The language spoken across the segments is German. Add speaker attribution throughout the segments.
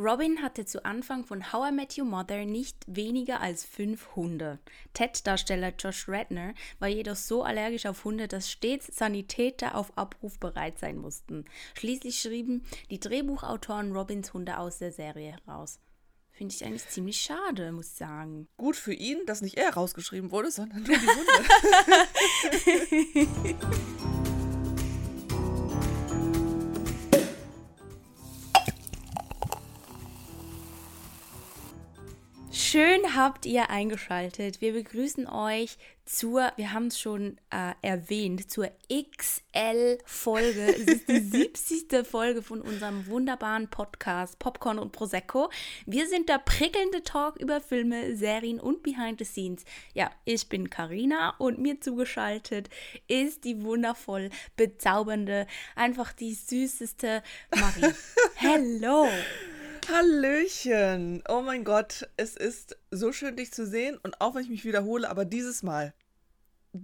Speaker 1: Robin hatte zu Anfang von How I Met Your Mother nicht weniger als fünf Hunde. Ted-Darsteller Josh Radner war jedoch so allergisch auf Hunde, dass stets Sanitäter auf Abruf bereit sein mussten. Schließlich schrieben die Drehbuchautoren Robins Hunde aus der Serie heraus. Finde ich eigentlich ziemlich schade, muss ich sagen.
Speaker 2: Gut für ihn, dass nicht er rausgeschrieben wurde, sondern nur die Hunde.
Speaker 1: Schön habt ihr eingeschaltet. Wir begrüßen euch zur, wir haben es schon äh, erwähnt, zur XL-Folge. Es ist die 70. Folge von unserem wunderbaren Podcast Popcorn und Prosecco. Wir sind der prickelnde Talk über Filme, Serien und Behind the Scenes. Ja, ich bin Karina und mir zugeschaltet ist die wundervoll bezaubernde, einfach die süßeste Marie. Hello!
Speaker 2: Hallöchen! Oh mein Gott, es ist so schön, dich zu sehen. Und auch wenn ich mich wiederhole, aber dieses Mal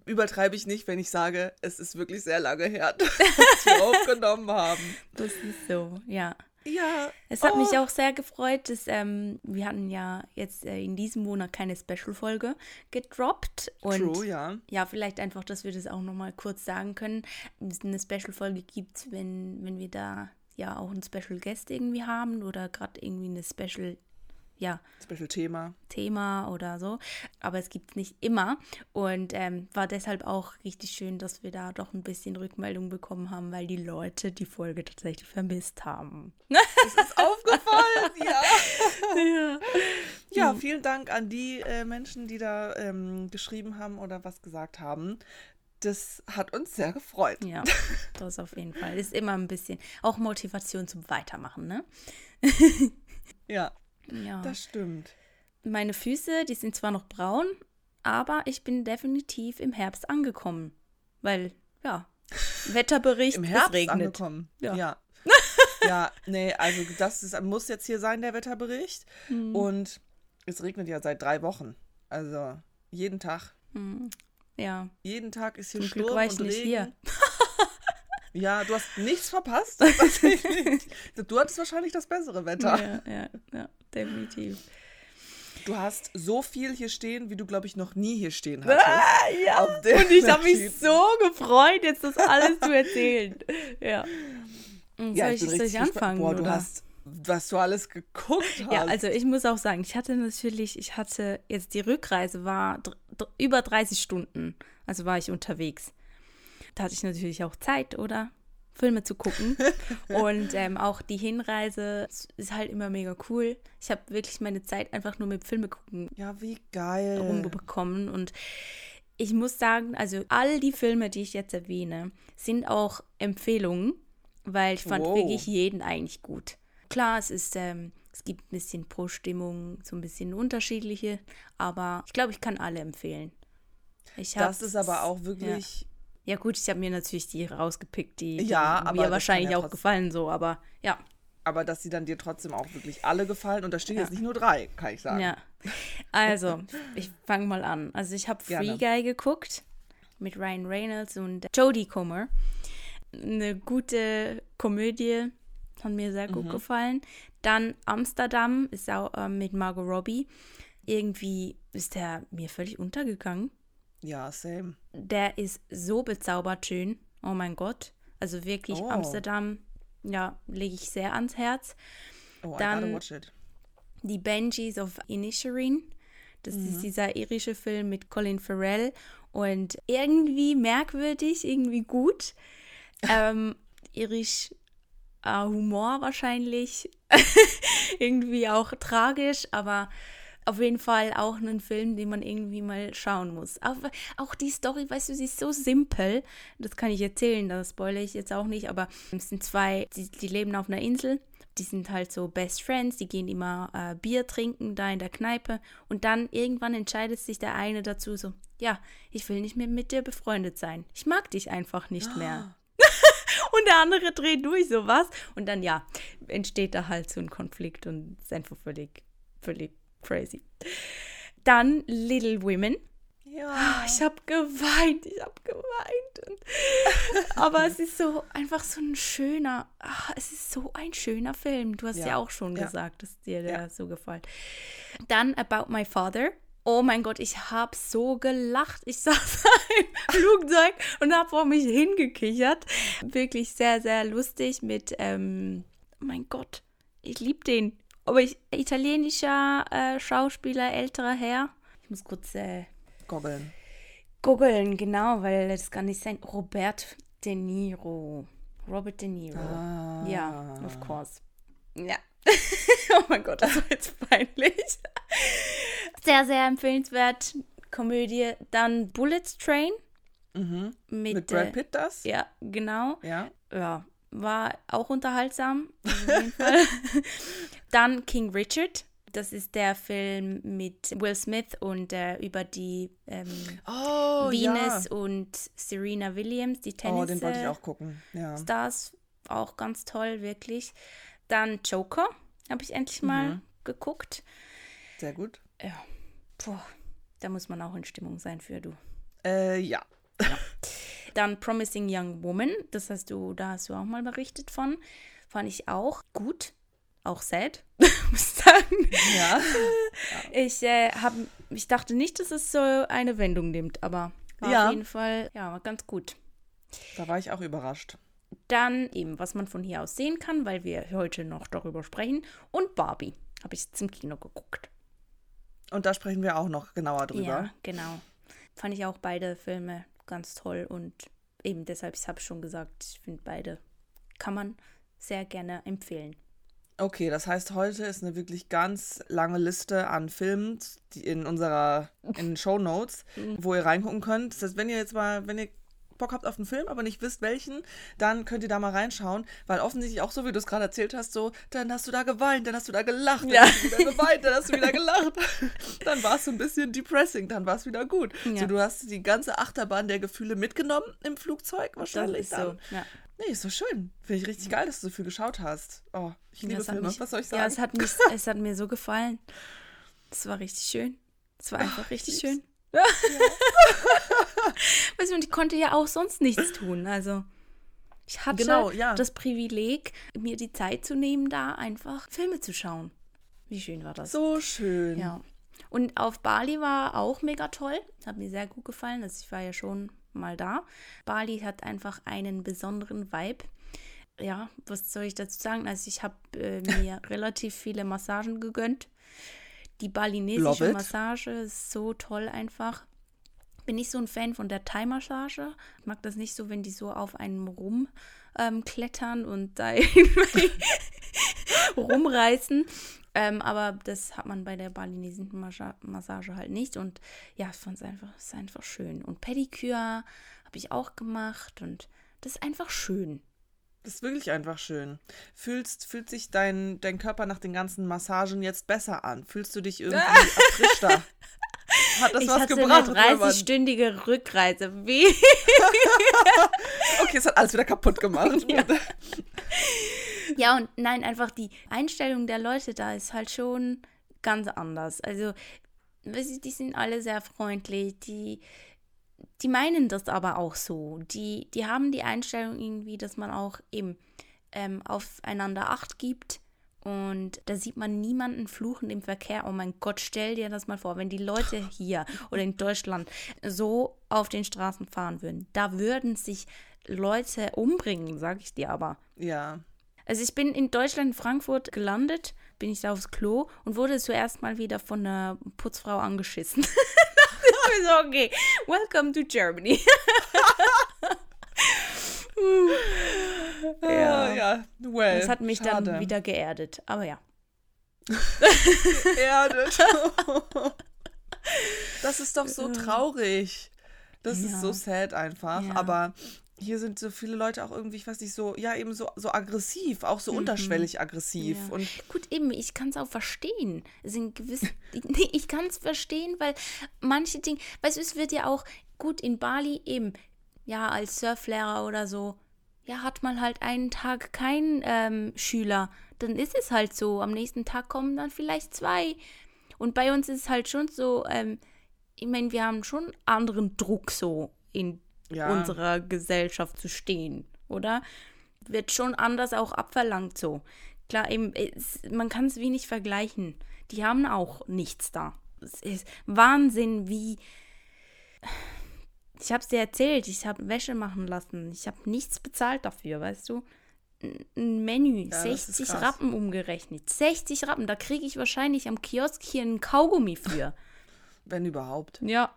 Speaker 2: übertreibe ich nicht, wenn ich sage, es ist wirklich sehr lange her, dass wir aufgenommen haben.
Speaker 1: Das ist so, ja.
Speaker 2: Ja.
Speaker 1: Es hat oh. mich auch sehr gefreut, dass ähm, wir hatten ja jetzt äh, in diesem Monat keine Special-Folge gedroppt. Und
Speaker 2: True, ja.
Speaker 1: Ja, vielleicht einfach, dass wir das auch nochmal kurz sagen können. Es eine Special-Folge gibt, wenn, wenn wir da ja auch einen Special Guest irgendwie haben oder gerade irgendwie eine Special ja,
Speaker 2: Special Thema.
Speaker 1: Thema oder so. Aber es gibt es nicht immer. Und ähm, war deshalb auch richtig schön, dass wir da doch ein bisschen Rückmeldung bekommen haben, weil die Leute die Folge tatsächlich vermisst haben.
Speaker 2: Das ist aufgefallen, ja. ja. Ja, vielen Dank an die äh, Menschen, die da ähm, geschrieben haben oder was gesagt haben das hat uns sehr gefreut.
Speaker 1: Ja, das auf jeden Fall. Ist immer ein bisschen auch Motivation zum Weitermachen, ne?
Speaker 2: ja, ja, das stimmt.
Speaker 1: Meine Füße, die sind zwar noch braun, aber ich bin definitiv im Herbst angekommen. Weil, ja, Wetterbericht,
Speaker 2: Im Herbst
Speaker 1: regnet.
Speaker 2: angekommen. Ja. ja. ja, nee, also das ist, muss jetzt hier sein, der Wetterbericht. Hm. Und es regnet ja seit drei Wochen. Also jeden Tag.
Speaker 1: Ja.
Speaker 2: Jeden Tag ist hier
Speaker 1: Zum
Speaker 2: Sturm
Speaker 1: Glück war
Speaker 2: ich
Speaker 1: ich nicht
Speaker 2: Regen.
Speaker 1: hier.
Speaker 2: Ja, du hast nichts verpasst. du hattest wahrscheinlich das bessere Wetter.
Speaker 1: Ja, ja, ja, definitiv.
Speaker 2: Du hast so viel hier stehen, wie du, glaube ich, noch nie hier stehen hattest.
Speaker 1: Ah, ja. Und ich habe mich so gefreut, jetzt das alles zu erzählen. Ja. Und
Speaker 2: Ja,
Speaker 1: soll
Speaker 2: ich
Speaker 1: ich, soll ich anfangen?
Speaker 2: Boah, du
Speaker 1: oder?
Speaker 2: hast, was du alles geguckt hast.
Speaker 1: Ja, also ich muss auch sagen, ich hatte natürlich, ich hatte jetzt die Rückreise war über 30 Stunden, also war ich unterwegs. Da hatte ich natürlich auch Zeit, oder? Filme zu gucken. Und ähm, auch die Hinreise ist halt immer mega cool. Ich habe wirklich meine Zeit einfach nur mit Filme gucken
Speaker 2: Ja, wie geil.
Speaker 1: rumbekommen. Und ich muss sagen, also all die Filme, die ich jetzt erwähne, sind auch Empfehlungen, weil ich fand
Speaker 2: Wow.
Speaker 1: wirklich jeden eigentlich gut. Klar, es ist, ähm, es gibt ein bisschen pro Stimmung, so ein bisschen unterschiedliche, aber ich glaube, ich kann alle empfehlen. Ich
Speaker 2: Das ist aber auch wirklich.
Speaker 1: Ja, gut, ich habe mir natürlich die rausgepickt, die, die
Speaker 2: Ja, das
Speaker 1: mir wahrscheinlich
Speaker 2: ja
Speaker 1: auch gefallen, so, aber ja.
Speaker 2: Aber dass sie dann dir trotzdem auch wirklich alle gefallen. Und da stehen
Speaker 1: Ja.
Speaker 2: jetzt nicht nur drei, kann ich sagen.
Speaker 1: Ja. Also, ich fange mal an. Also, ich habe. Free Guy geguckt mit Ryan Reynolds und Jodie Comer. Eine gute Komödie, hat mir sehr gut
Speaker 2: Mhm.
Speaker 1: gefallen. Dann Amsterdam ist auch äh, mit Margot Robbie. Irgendwie ist der mir völlig untergegangen.
Speaker 2: Ja, same.
Speaker 1: Der ist so bezaubert schön. Oh mein Gott. Also wirklich
Speaker 2: Oh.
Speaker 1: Amsterdam, ja, lege ich sehr ans Herz.
Speaker 2: Oh, I
Speaker 1: Dann-
Speaker 2: gotta watch it.
Speaker 1: Die Banshees of Inisherin. Das ist dieser irische Film mit Colin Farrell und irgendwie merkwürdig, irgendwie gut. ähm, irisch äh, Humor wahrscheinlich. irgendwie auch tragisch, aber auf jeden Fall auch ein Film, den man irgendwie mal schauen muss. Auch, auch die Story, weißt du, sie ist so simpel. Das kann ich erzählen, das spoilere ich jetzt auch nicht, aber es sind zwei, die, die leben auf einer Insel. Die sind halt so Best Friends, die gehen immer äh, Bier trinken da in der Kneipe und dann irgendwann entscheidet sich der eine dazu so, ja, ich will nicht mehr mit dir befreundet sein. Ich mag dich einfach nicht mehr. Und der andere dreht durch sowas. Und dann, ja, entsteht da halt so ein Konflikt und ist einfach völlig, völlig crazy. Dann Little Women. Ja. Ich habe geweint, ich habe geweint. Aber es ist so einfach so ein schöner, ach, es ist so ein schöner Film. Du hast ja, ja auch schon ja. gesagt, dass dir der ja. so gefällt. Dann About My Father. Oh mein Gott, ich habe so gelacht. Ich saß im Flugzeug und habe vor mich hingekichert. Wirklich sehr, sehr lustig mit, ähm, oh mein Gott, ich liebe den. Aber ich, italienischer äh, Schauspieler, älterer Herr. Ich muss kurz äh,
Speaker 2: goggeln.
Speaker 1: Goggeln, genau, weil das kann nicht sein. Robert De Niro. Robert De Niro. Ah. Ja, of course. Ja. oh mein Gott, das war jetzt peinlich. Sehr, sehr empfehlenswert. Komödie. Dann Bullet Train.
Speaker 2: Mhm. Mit, mit Brad äh, Pitt das?
Speaker 1: Ja, genau.
Speaker 2: Ja.
Speaker 1: Ja, war auch unterhaltsam. Auf jeden Fall. Dann King Richard. Das ist der Film mit Will Smith und äh, über die ähm,
Speaker 2: oh,
Speaker 1: Venus ja. und Serena Williams, die Tennis. Oh,
Speaker 2: den wollte ich auch gucken. Ja.
Speaker 1: Stars, auch ganz toll, wirklich. Dann Joker habe ich endlich mal mhm. geguckt.
Speaker 2: Sehr gut.
Speaker 1: Ja. Puh, da muss man auch in Stimmung sein für du.
Speaker 2: Äh, ja. ja.
Speaker 1: Dann Promising Young Woman, das hast du, da hast du auch mal berichtet von. Fand ich auch gut auch sad, muss ich sagen.
Speaker 2: Ja.
Speaker 1: Ich, äh, hab, ich dachte nicht, dass es so eine Wendung nimmt, aber war ja. auf jeden Fall ja, ganz gut.
Speaker 2: Da war ich auch überrascht.
Speaker 1: Dann eben, was man von hier aus sehen kann, weil wir heute noch darüber sprechen. Und Barbie habe ich jetzt im Kino geguckt.
Speaker 2: Und da sprechen wir auch noch genauer drüber.
Speaker 1: Ja, genau. Fand ich auch beide Filme ganz toll und eben deshalb, ich habe schon gesagt, ich finde beide kann man sehr gerne empfehlen.
Speaker 2: Okay, das heißt, heute ist eine wirklich ganz lange Liste an Filmen die in unserer in Show Notes, mhm. wo ihr reingucken könnt. Das heißt, wenn ihr jetzt mal, wenn ihr Bock habt auf einen Film, aber nicht wisst welchen, dann könnt ihr da mal reinschauen, weil offensichtlich auch so, wie du es gerade erzählt hast, so, dann hast du da geweint, dann hast du da gelacht, dann ja. hast du wieder geweint, dann hast du wieder gelacht. dann war es so ein bisschen depressing, dann war es wieder gut. Ja. So, du hast die ganze Achterbahn der Gefühle mitgenommen im Flugzeug wahrscheinlich.
Speaker 1: Das ist so, ja.
Speaker 2: Nee, ist so schön. Finde ich richtig geil, dass du so viel geschaut hast. Oh, ich liebe Filme. Mich, Was soll ich sagen?
Speaker 1: Ja, es hat, mich, es hat mir so gefallen. Es war richtig schön. Es war einfach oh, richtig schön. Ja. weißt du, und ich konnte ja auch sonst nichts tun. Also, ich hatte genau, ja. das Privileg, mir die Zeit zu nehmen, da einfach Filme zu schauen. Wie schön war das?
Speaker 2: So schön.
Speaker 1: Ja. Und auf Bali war auch mega toll. Hat mir sehr gut gefallen. Also ich war ja schon mal da. Bali hat einfach einen besonderen Vibe. Ja, was soll ich dazu sagen? Also ich habe äh, mir relativ viele Massagen gegönnt. Die balinesische Massage ist so toll einfach. Bin nicht so ein Fan von der Thai-Massage. Ich mag das nicht so, wenn die so auf einem rumklettern ähm, und da rumreißen. Ähm, aber das hat man bei der balinesischen Massage halt nicht. Und ja, ich fand es einfach, ist einfach schön. Und Pediküre habe ich auch gemacht und das ist einfach schön.
Speaker 2: Das ist wirklich einfach schön. Fühlst, fühlt sich dein, dein Körper nach den ganzen Massagen jetzt besser an? Fühlst du dich irgendwie erfrischter? Hat das
Speaker 1: ich
Speaker 2: was
Speaker 1: hatte
Speaker 2: gebracht?
Speaker 1: eine 30-stündige Rückreise. Wie?
Speaker 2: okay, es hat alles wieder kaputt gemacht.
Speaker 1: Ja. ja, und nein, einfach die Einstellung der Leute da ist halt schon ganz anders. Also, die sind alle sehr freundlich, die, die meinen das aber auch so. Die, die haben die Einstellung irgendwie, dass man auch eben ähm, aufeinander Acht gibt. Und da sieht man niemanden fluchen im Verkehr. Oh mein Gott, stell dir das mal vor, wenn die Leute hier oder in Deutschland so auf den Straßen fahren würden. Da würden sich Leute umbringen, sag ich dir aber.
Speaker 2: Ja.
Speaker 1: Also ich bin in Deutschland, in Frankfurt gelandet, bin ich da aufs Klo und wurde zuerst mal wieder von einer Putzfrau angeschissen. so, okay, welcome to Germany.
Speaker 2: ja, ja, well.
Speaker 1: Das hat mich schade. dann wieder geerdet, aber ja.
Speaker 2: geerdet. das ist doch so traurig. Das ja. ist so sad einfach. Ja. Aber hier sind so viele Leute auch irgendwie, ich weiß nicht, so, ja, eben so, so aggressiv, auch so mhm. unterschwellig aggressiv. Ja. Und
Speaker 1: Gut, eben, ich kann es auch verstehen. Sind gewisse, nee, ich kann es verstehen, weil manche Dinge, weißt du, es wird ja auch gut in Bali eben, ja, als Surflehrer oder so, ja, hat man halt einen Tag keinen ähm, Schüler. Dann ist es halt so. Am nächsten Tag kommen dann vielleicht zwei. Und bei uns ist es halt schon so, ähm, ich meine, wir haben schon anderen Druck so in ja. unserer Gesellschaft zu stehen, oder? Wird schon anders auch abverlangt so. Klar, eben, es, man kann es wenig vergleichen. Die haben auch nichts da. Es ist Wahnsinn, wie. Ich habe es dir erzählt, ich habe Wäsche machen lassen. Ich habe nichts bezahlt dafür, weißt du? Ein Menü, ja, 60 Rappen umgerechnet. 60 Rappen, da kriege ich wahrscheinlich am Kiosk hier einen Kaugummi für.
Speaker 2: Wenn überhaupt.
Speaker 1: Ja.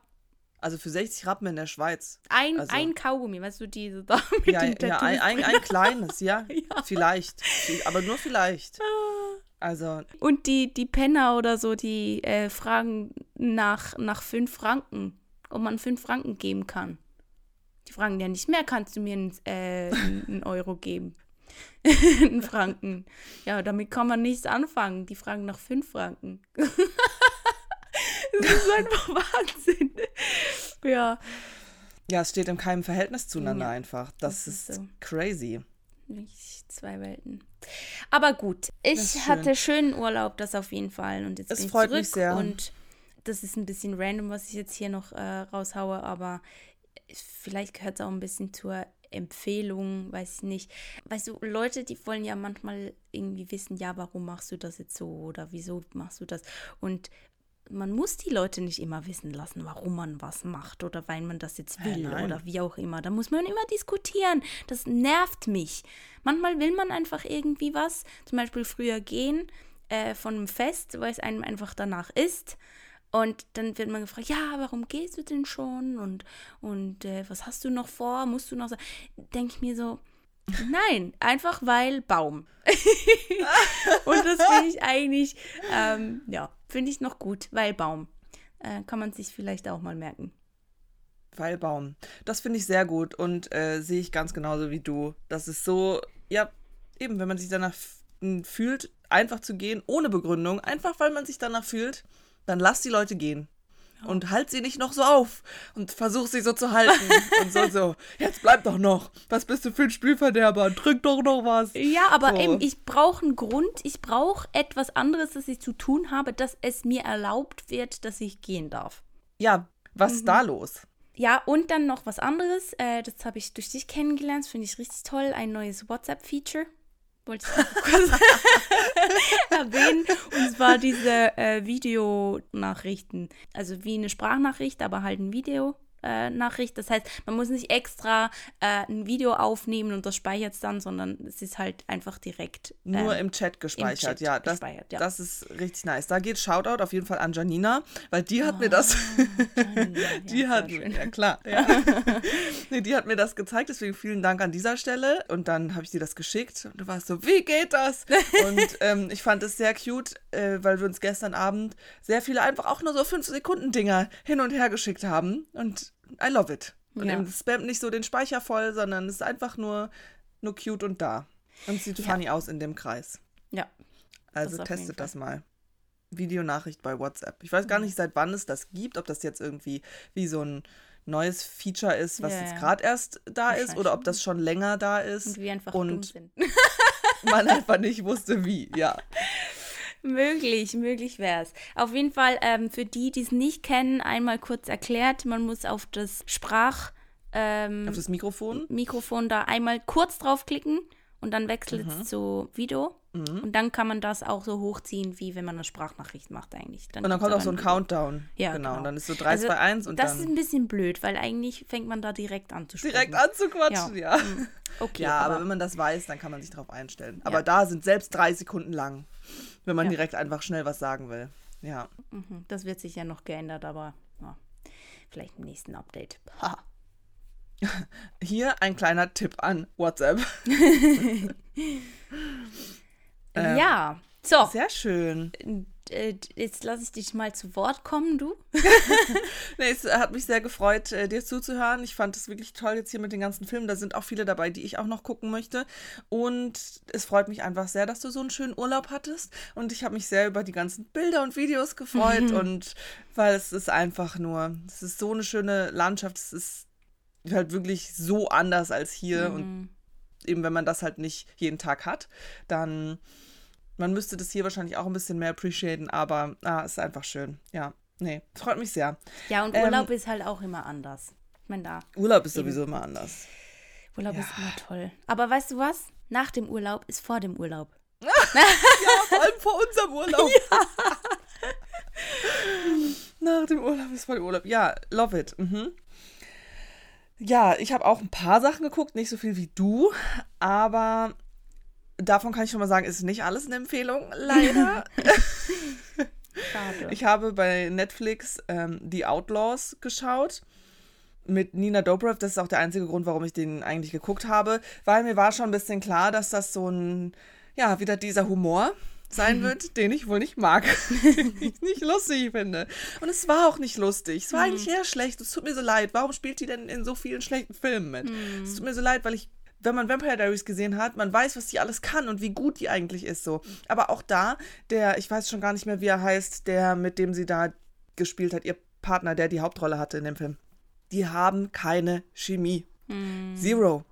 Speaker 2: Also für 60 Rappen in der Schweiz.
Speaker 1: Ein,
Speaker 2: also,
Speaker 1: ein Kaugummi, weißt du, diese da mit
Speaker 2: ja, den Ja, ein, ein, ein kleines, ja. ja. Vielleicht. Aber nur vielleicht. Ah. Also.
Speaker 1: Und die, die Penner oder so, die äh, fragen nach, nach fünf Franken, ob man fünf Franken geben kann. Die fragen ja nicht mehr, kannst du mir einen, äh, einen Euro geben? einen Franken. Ja, damit kann man nichts anfangen. Die fragen nach fünf Franken. Das ist einfach Wahnsinn. Ja.
Speaker 2: Ja, es steht in keinem Verhältnis zueinander ja, einfach. Das, das ist, ist so. crazy.
Speaker 1: Nicht zwei Welten. Aber gut, ich schön. hatte schönen Urlaub, das auf jeden Fall. Und jetzt
Speaker 2: es
Speaker 1: bin ich
Speaker 2: freut
Speaker 1: zurück
Speaker 2: mich sehr.
Speaker 1: und das ist ein bisschen random, was ich jetzt hier noch äh, raushaue, aber vielleicht gehört es auch ein bisschen zur Empfehlung, weiß ich nicht. Weißt du, Leute, die wollen ja manchmal irgendwie wissen, ja, warum machst du das jetzt so oder wieso machst du das? Und man muss die Leute nicht immer wissen lassen, warum man was macht oder weil man das jetzt will
Speaker 2: nein.
Speaker 1: oder wie auch immer. Da muss man immer diskutieren. Das nervt mich. Manchmal will man einfach irgendwie was, zum Beispiel früher gehen äh, von einem Fest, weil es einem einfach danach ist. Und dann wird man gefragt, ja, warum gehst du denn schon? Und, und äh, was hast du noch vor? Musst du noch so? Denke ich mir so, nein, einfach weil Baum. und das finde ich eigentlich, ähm, ja, finde ich noch gut, weil Baum. Äh, kann man sich vielleicht auch mal merken.
Speaker 2: Weil Baum. Das finde ich sehr gut und äh, sehe ich ganz genauso wie du. Das ist so, ja, eben, wenn man sich danach fühlt, einfach zu gehen, ohne Begründung, einfach weil man sich danach fühlt dann lass die Leute gehen. Und halt sie nicht noch so auf und versuch sie so zu halten. und so, so, jetzt bleib doch noch. Was bist du für ein Spielverderber? Trink doch noch was.
Speaker 1: Ja, aber so. eben, ich brauche einen Grund. Ich brauche etwas anderes, das ich zu tun habe, dass es mir erlaubt wird, dass ich gehen darf.
Speaker 2: Ja, was mhm. ist da los?
Speaker 1: Ja, und dann noch was anderes. Äh, das habe ich durch dich kennengelernt. Finde ich richtig toll. Ein neues WhatsApp-Feature wollte ich kurz erwähnen. Und zwar diese äh, Videonachrichten. Also wie eine Sprachnachricht, aber halt ein Video. Äh, Nachricht. Das heißt, man muss nicht extra äh, ein Video aufnehmen und das speichert es dann, sondern es ist halt einfach direkt.
Speaker 2: Nur ähm, im Chat gespeichert, im Chat ja, das, gespeichert, ja. Das ist richtig nice. Da geht Shoutout auf jeden Fall an Janina, weil die hat oh, mir das. die ja, hat mir, ja klar. Ja. nee, die hat mir das gezeigt, deswegen vielen Dank an dieser Stelle. Und dann habe ich dir das geschickt und du warst so, wie geht das? und ähm, ich fand es sehr cute, äh, weil wir uns gestern Abend sehr viele einfach auch nur so 5 Sekunden Dinger hin und her geschickt haben. Und I love it. Und ja. eben spammt nicht so den Speicher voll, sondern es ist einfach nur, nur cute und da. Und sieht ja. funny aus in dem Kreis.
Speaker 1: Ja.
Speaker 2: Also testet das mal. Videonachricht bei WhatsApp. Ich weiß gar nicht, seit wann es das gibt, ob das jetzt irgendwie wie so ein neues Feature ist, was ja, jetzt gerade erst da ist, oder ob das schon länger da ist.
Speaker 1: Und wir einfach und sind.
Speaker 2: man einfach nicht wusste, wie, ja.
Speaker 1: möglich, möglich wäre es. Auf jeden Fall, ähm, für die, die es nicht kennen, einmal kurz erklärt, man muss auf das Sprach... Ähm,
Speaker 2: auf das Mikrofon?
Speaker 1: Mikrofon da einmal kurz draufklicken und dann wechselt es mhm. zu Video. Mhm. Und dann kann man das auch so hochziehen, wie wenn man eine Sprachnachricht macht eigentlich.
Speaker 2: Dann und dann kommt auch so ein Countdown. Ja, genau. genau. Und dann ist so 3, also, 2, 1 und
Speaker 1: das
Speaker 2: dann...
Speaker 1: Das ist ein bisschen blöd, weil eigentlich fängt man da direkt an zu sprechen.
Speaker 2: Direkt anzuquatschen, ja. ja. Mhm. Okay, ja, aber, aber, wenn man das weiß, dann kann man sich darauf einstellen. Aber ja. da sind selbst drei Sekunden lang, wenn man ja. direkt einfach schnell was sagen will. Ja.
Speaker 1: Mhm. Das wird sich ja noch geändert, aber ja. vielleicht im nächsten Update. Ha.
Speaker 2: Hier ein kleiner Tipp an WhatsApp.
Speaker 1: ähm, ja, so.
Speaker 2: Sehr schön.
Speaker 1: Äh, jetzt lasse ich dich mal zu Wort kommen, du.
Speaker 2: nee, es hat mich sehr gefreut, äh, dir zuzuhören. Ich fand es wirklich toll jetzt hier mit den ganzen Filmen. Da sind auch viele dabei, die ich auch noch gucken möchte. Und es freut mich einfach sehr, dass du so einen schönen Urlaub hattest. Und ich habe mich sehr über die ganzen Bilder und Videos gefreut. und weil es ist einfach nur, es ist so eine schöne Landschaft. Es ist halt wirklich so anders als hier. Mhm. Und eben, wenn man das halt nicht jeden Tag hat, dann man müsste das hier wahrscheinlich auch ein bisschen mehr appreciaten, aber ah, ist einfach schön. Ja. Nee, freut mich sehr.
Speaker 1: Ja, und Urlaub ähm, ist halt auch immer anders. Ich meine, da.
Speaker 2: Urlaub ist sowieso immer anders.
Speaker 1: Urlaub ja. ist immer toll. Aber weißt du was? Nach dem Urlaub ist vor dem Urlaub.
Speaker 2: ja, vor allem vor unserem Urlaub. Ja. Nach dem Urlaub ist vor dem Urlaub. Ja, love it. Mhm. Ja, ich habe auch ein paar Sachen geguckt, nicht so viel wie du, aber davon kann ich schon mal sagen, ist nicht alles eine Empfehlung, leider. Schade. Ich habe bei Netflix ähm, The Outlaws geschaut mit Nina Dobrev. Das ist auch der einzige Grund, warum ich den eigentlich geguckt habe, weil mir war schon ein bisschen klar, dass das so ein, ja, wieder dieser Humor sein wird, den ich wohl nicht mag, den ich nicht lustig finde. Und es war auch nicht lustig. Es war mhm. eigentlich eher schlecht. Es tut mir so leid. Warum spielt die denn in so vielen schlechten Filmen mit? Mhm. Es tut mir so leid, weil ich wenn man Vampire Diaries gesehen hat, man weiß, was die alles kann und wie gut die eigentlich ist so. Aber auch da, der, ich weiß schon gar nicht mehr, wie er heißt, der, mit dem sie da gespielt hat, ihr Partner, der die Hauptrolle hatte in dem Film. Die haben keine Chemie. Mhm. Zero.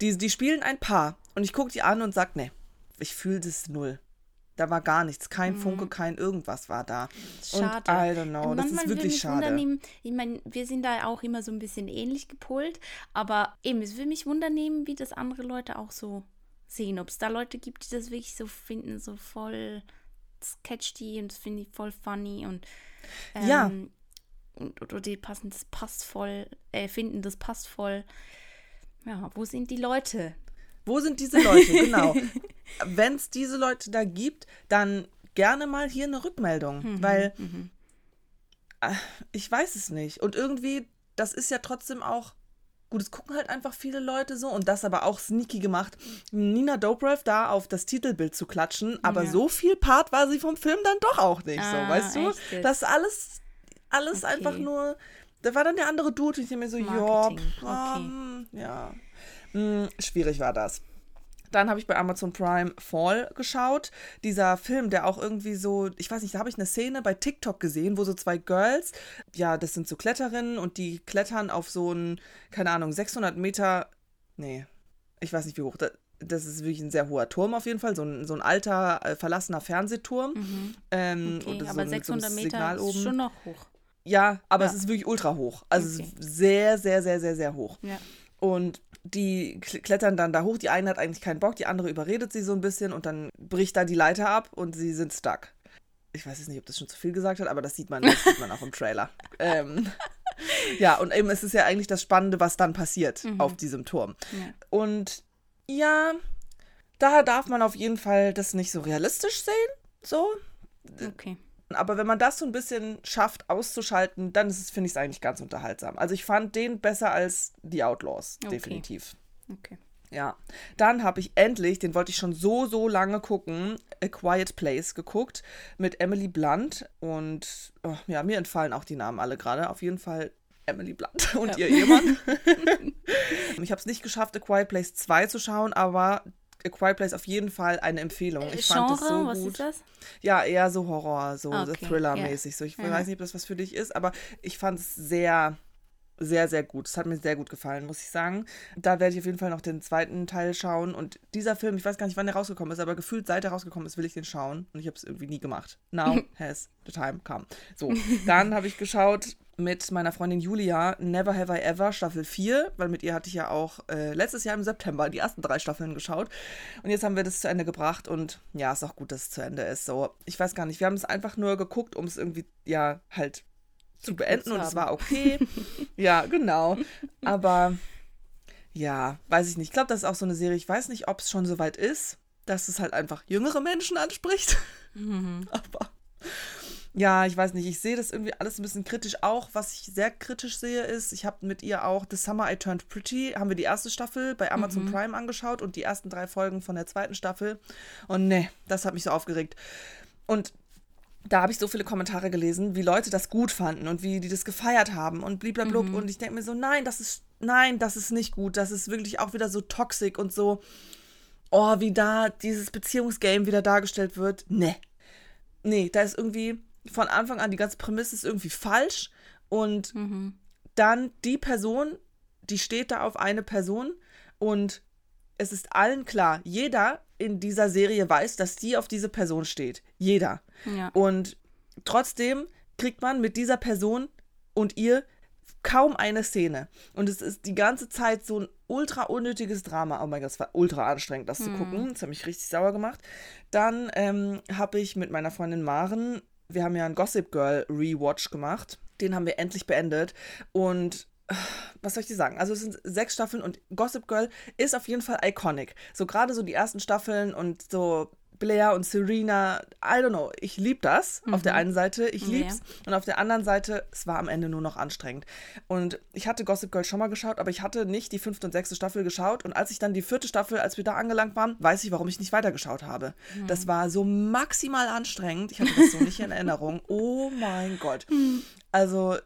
Speaker 2: Die, die spielen ein Paar und ich gucke die an und sage, nee, ich fühle das null. Da war gar nichts, kein mhm. Funke, kein irgendwas war da. Schade. Und I don't know, das ist wirklich schade.
Speaker 1: Nehmen, ich meine, wir sind da auch immer so ein bisschen ähnlich gepolt, aber eben, es würde mich wundernehmen, wie das andere Leute auch so sehen. Ob es da Leute gibt, die das wirklich so finden, so voll sketchy und das finde ich voll funny und ähm, ja. Und, oder die passen, das passt voll, äh, finden, das passt voll. Ja, wo sind die Leute?
Speaker 2: Wo sind diese Leute? Genau. Wenn es diese Leute da gibt, dann gerne mal hier eine Rückmeldung, mhm, weil mhm. Äh, ich weiß es nicht. Und irgendwie, das ist ja trotzdem auch gut, es gucken halt einfach viele Leute so und das aber auch sneaky gemacht, Nina Dobrev da auf das Titelbild zu klatschen, aber ja. so viel Part war sie vom Film dann doch auch nicht, ah, so, weißt du? Echt? Das alles, alles okay. einfach nur, da war dann der andere Dude und ich mir so, ja, okay. um, ja. Hm, schwierig war das. Dann habe ich bei Amazon Prime Fall geschaut. Dieser Film, der auch irgendwie so, ich weiß nicht, da habe ich eine Szene bei TikTok gesehen, wo so zwei Girls, ja, das sind so Kletterinnen und die klettern auf so ein, keine Ahnung, 600 Meter, nee, ich weiß nicht wie hoch, das ist wirklich ein sehr hoher Turm auf jeden Fall, so ein, so ein alter, äh, verlassener Fernsehturm. Mhm. Ähm,
Speaker 1: okay, so aber ein, 600 so Meter ist schon noch hoch.
Speaker 2: Ja, aber ja. es ist wirklich ultra hoch. Also okay. sehr, sehr, sehr, sehr, sehr hoch. Ja. Und die klettern dann da hoch. Die eine hat eigentlich keinen Bock, die andere überredet sie so ein bisschen und dann bricht da die Leiter ab und sie sind stuck. Ich weiß jetzt nicht, ob das schon zu viel gesagt hat, aber das sieht man, das sieht man auch im Trailer. ähm, ja, und eben es ist ja eigentlich das Spannende, was dann passiert mhm. auf diesem Turm. Ja. Und ja, da darf man auf jeden Fall das nicht so realistisch sehen. So.
Speaker 1: Okay.
Speaker 2: Aber wenn man das so ein bisschen schafft auszuschalten, dann ist es, finde ich es eigentlich ganz unterhaltsam. Also ich fand den besser als The Outlaws, okay. definitiv.
Speaker 1: Okay.
Speaker 2: Ja. Dann habe ich endlich, den wollte ich schon so, so lange gucken, A Quiet Place geguckt mit Emily Blunt. Und oh, ja, mir entfallen auch die Namen alle gerade. Auf jeden Fall Emily Blunt und ja. ihr Ehemann. ich habe es nicht geschafft, A Quiet Place 2 zu schauen, aber A Quiet Place auf jeden Fall eine Empfehlung. Ich Genre, fand es so was gut. Ist das? Ja, eher so Horror, so okay, Thriller-mäßig. Yeah. So, ich ja. weiß nicht, ob das was für dich ist, aber ich fand es sehr, sehr, sehr gut. Es hat mir sehr gut gefallen, muss ich sagen. Da werde ich auf jeden Fall noch den zweiten Teil schauen. Und dieser Film, ich weiß gar nicht, wann der rausgekommen ist, aber gefühlt seit er rausgekommen ist, will ich den schauen. Und ich habe es irgendwie nie gemacht. Now has the time come. So, dann habe ich geschaut mit meiner Freundin Julia Never Have I Ever Staffel 4, weil mit ihr hatte ich ja auch äh, letztes Jahr im September die ersten drei Staffeln geschaut. Und jetzt haben wir das zu Ende gebracht und ja, ist auch gut, dass es zu Ende ist. So, ich weiß gar nicht, wir haben es einfach nur geguckt, um es irgendwie, ja, halt zu beenden und es war okay. ja, genau. Aber ja, weiß ich nicht. Ich glaube, das ist auch so eine Serie. Ich weiß nicht, ob es schon so weit ist, dass es halt einfach jüngere Menschen anspricht. Mhm. Aber ja, ich weiß nicht, ich sehe das irgendwie alles ein bisschen kritisch. Auch, was ich sehr kritisch sehe, ist, ich habe mit ihr auch The Summer I Turned Pretty, haben wir die erste Staffel bei Amazon mhm. Prime angeschaut und die ersten drei Folgen von der zweiten Staffel. Und nee, das hat mich so aufgeregt. Und da habe ich so viele Kommentare gelesen, wie Leute das gut fanden und wie die das gefeiert haben und bliblablub. Mhm. Und ich denke mir so, nein, das ist, nein, das ist nicht gut. Das ist wirklich auch wieder so toxisch und so, oh, wie da dieses Beziehungsgame wieder dargestellt wird. Nee. Nee, da ist irgendwie, von Anfang an, die ganze Prämisse ist irgendwie falsch und mhm. dann die Person, die steht da auf eine Person und es ist allen klar, jeder in dieser Serie weiß, dass die auf diese Person steht. Jeder. Ja. Und trotzdem kriegt man mit dieser Person und ihr kaum eine Szene. Und es ist die ganze Zeit so ein ultra unnötiges Drama. Oh mein Gott, es war ultra anstrengend, das hm. zu gucken. Das hat mich richtig sauer gemacht. Dann ähm, habe ich mit meiner Freundin Maren, wir haben ja einen Gossip Girl Rewatch gemacht. Den haben wir endlich beendet. Und äh, was soll ich dir sagen? Also es sind sechs Staffeln und Gossip Girl ist auf jeden Fall iconic. So gerade so die ersten Staffeln und so Blair und Serena, I don't know, ich liebe das mhm. auf der mhm. einen Seite, ich lieb's ja. und auf der anderen Seite, es war am Ende nur noch anstrengend. Und ich hatte Gossip Girl schon mal geschaut, aber ich hatte nicht die fünfte und sechste Staffel geschaut und als ich dann die vierte Staffel, als wir da angelangt waren, weiß ich, warum ich nicht weitergeschaut habe. Mhm. Das war so maximal anstrengend, ich hatte das so nicht in Erinnerung. Oh mein Gott. Mhm. Also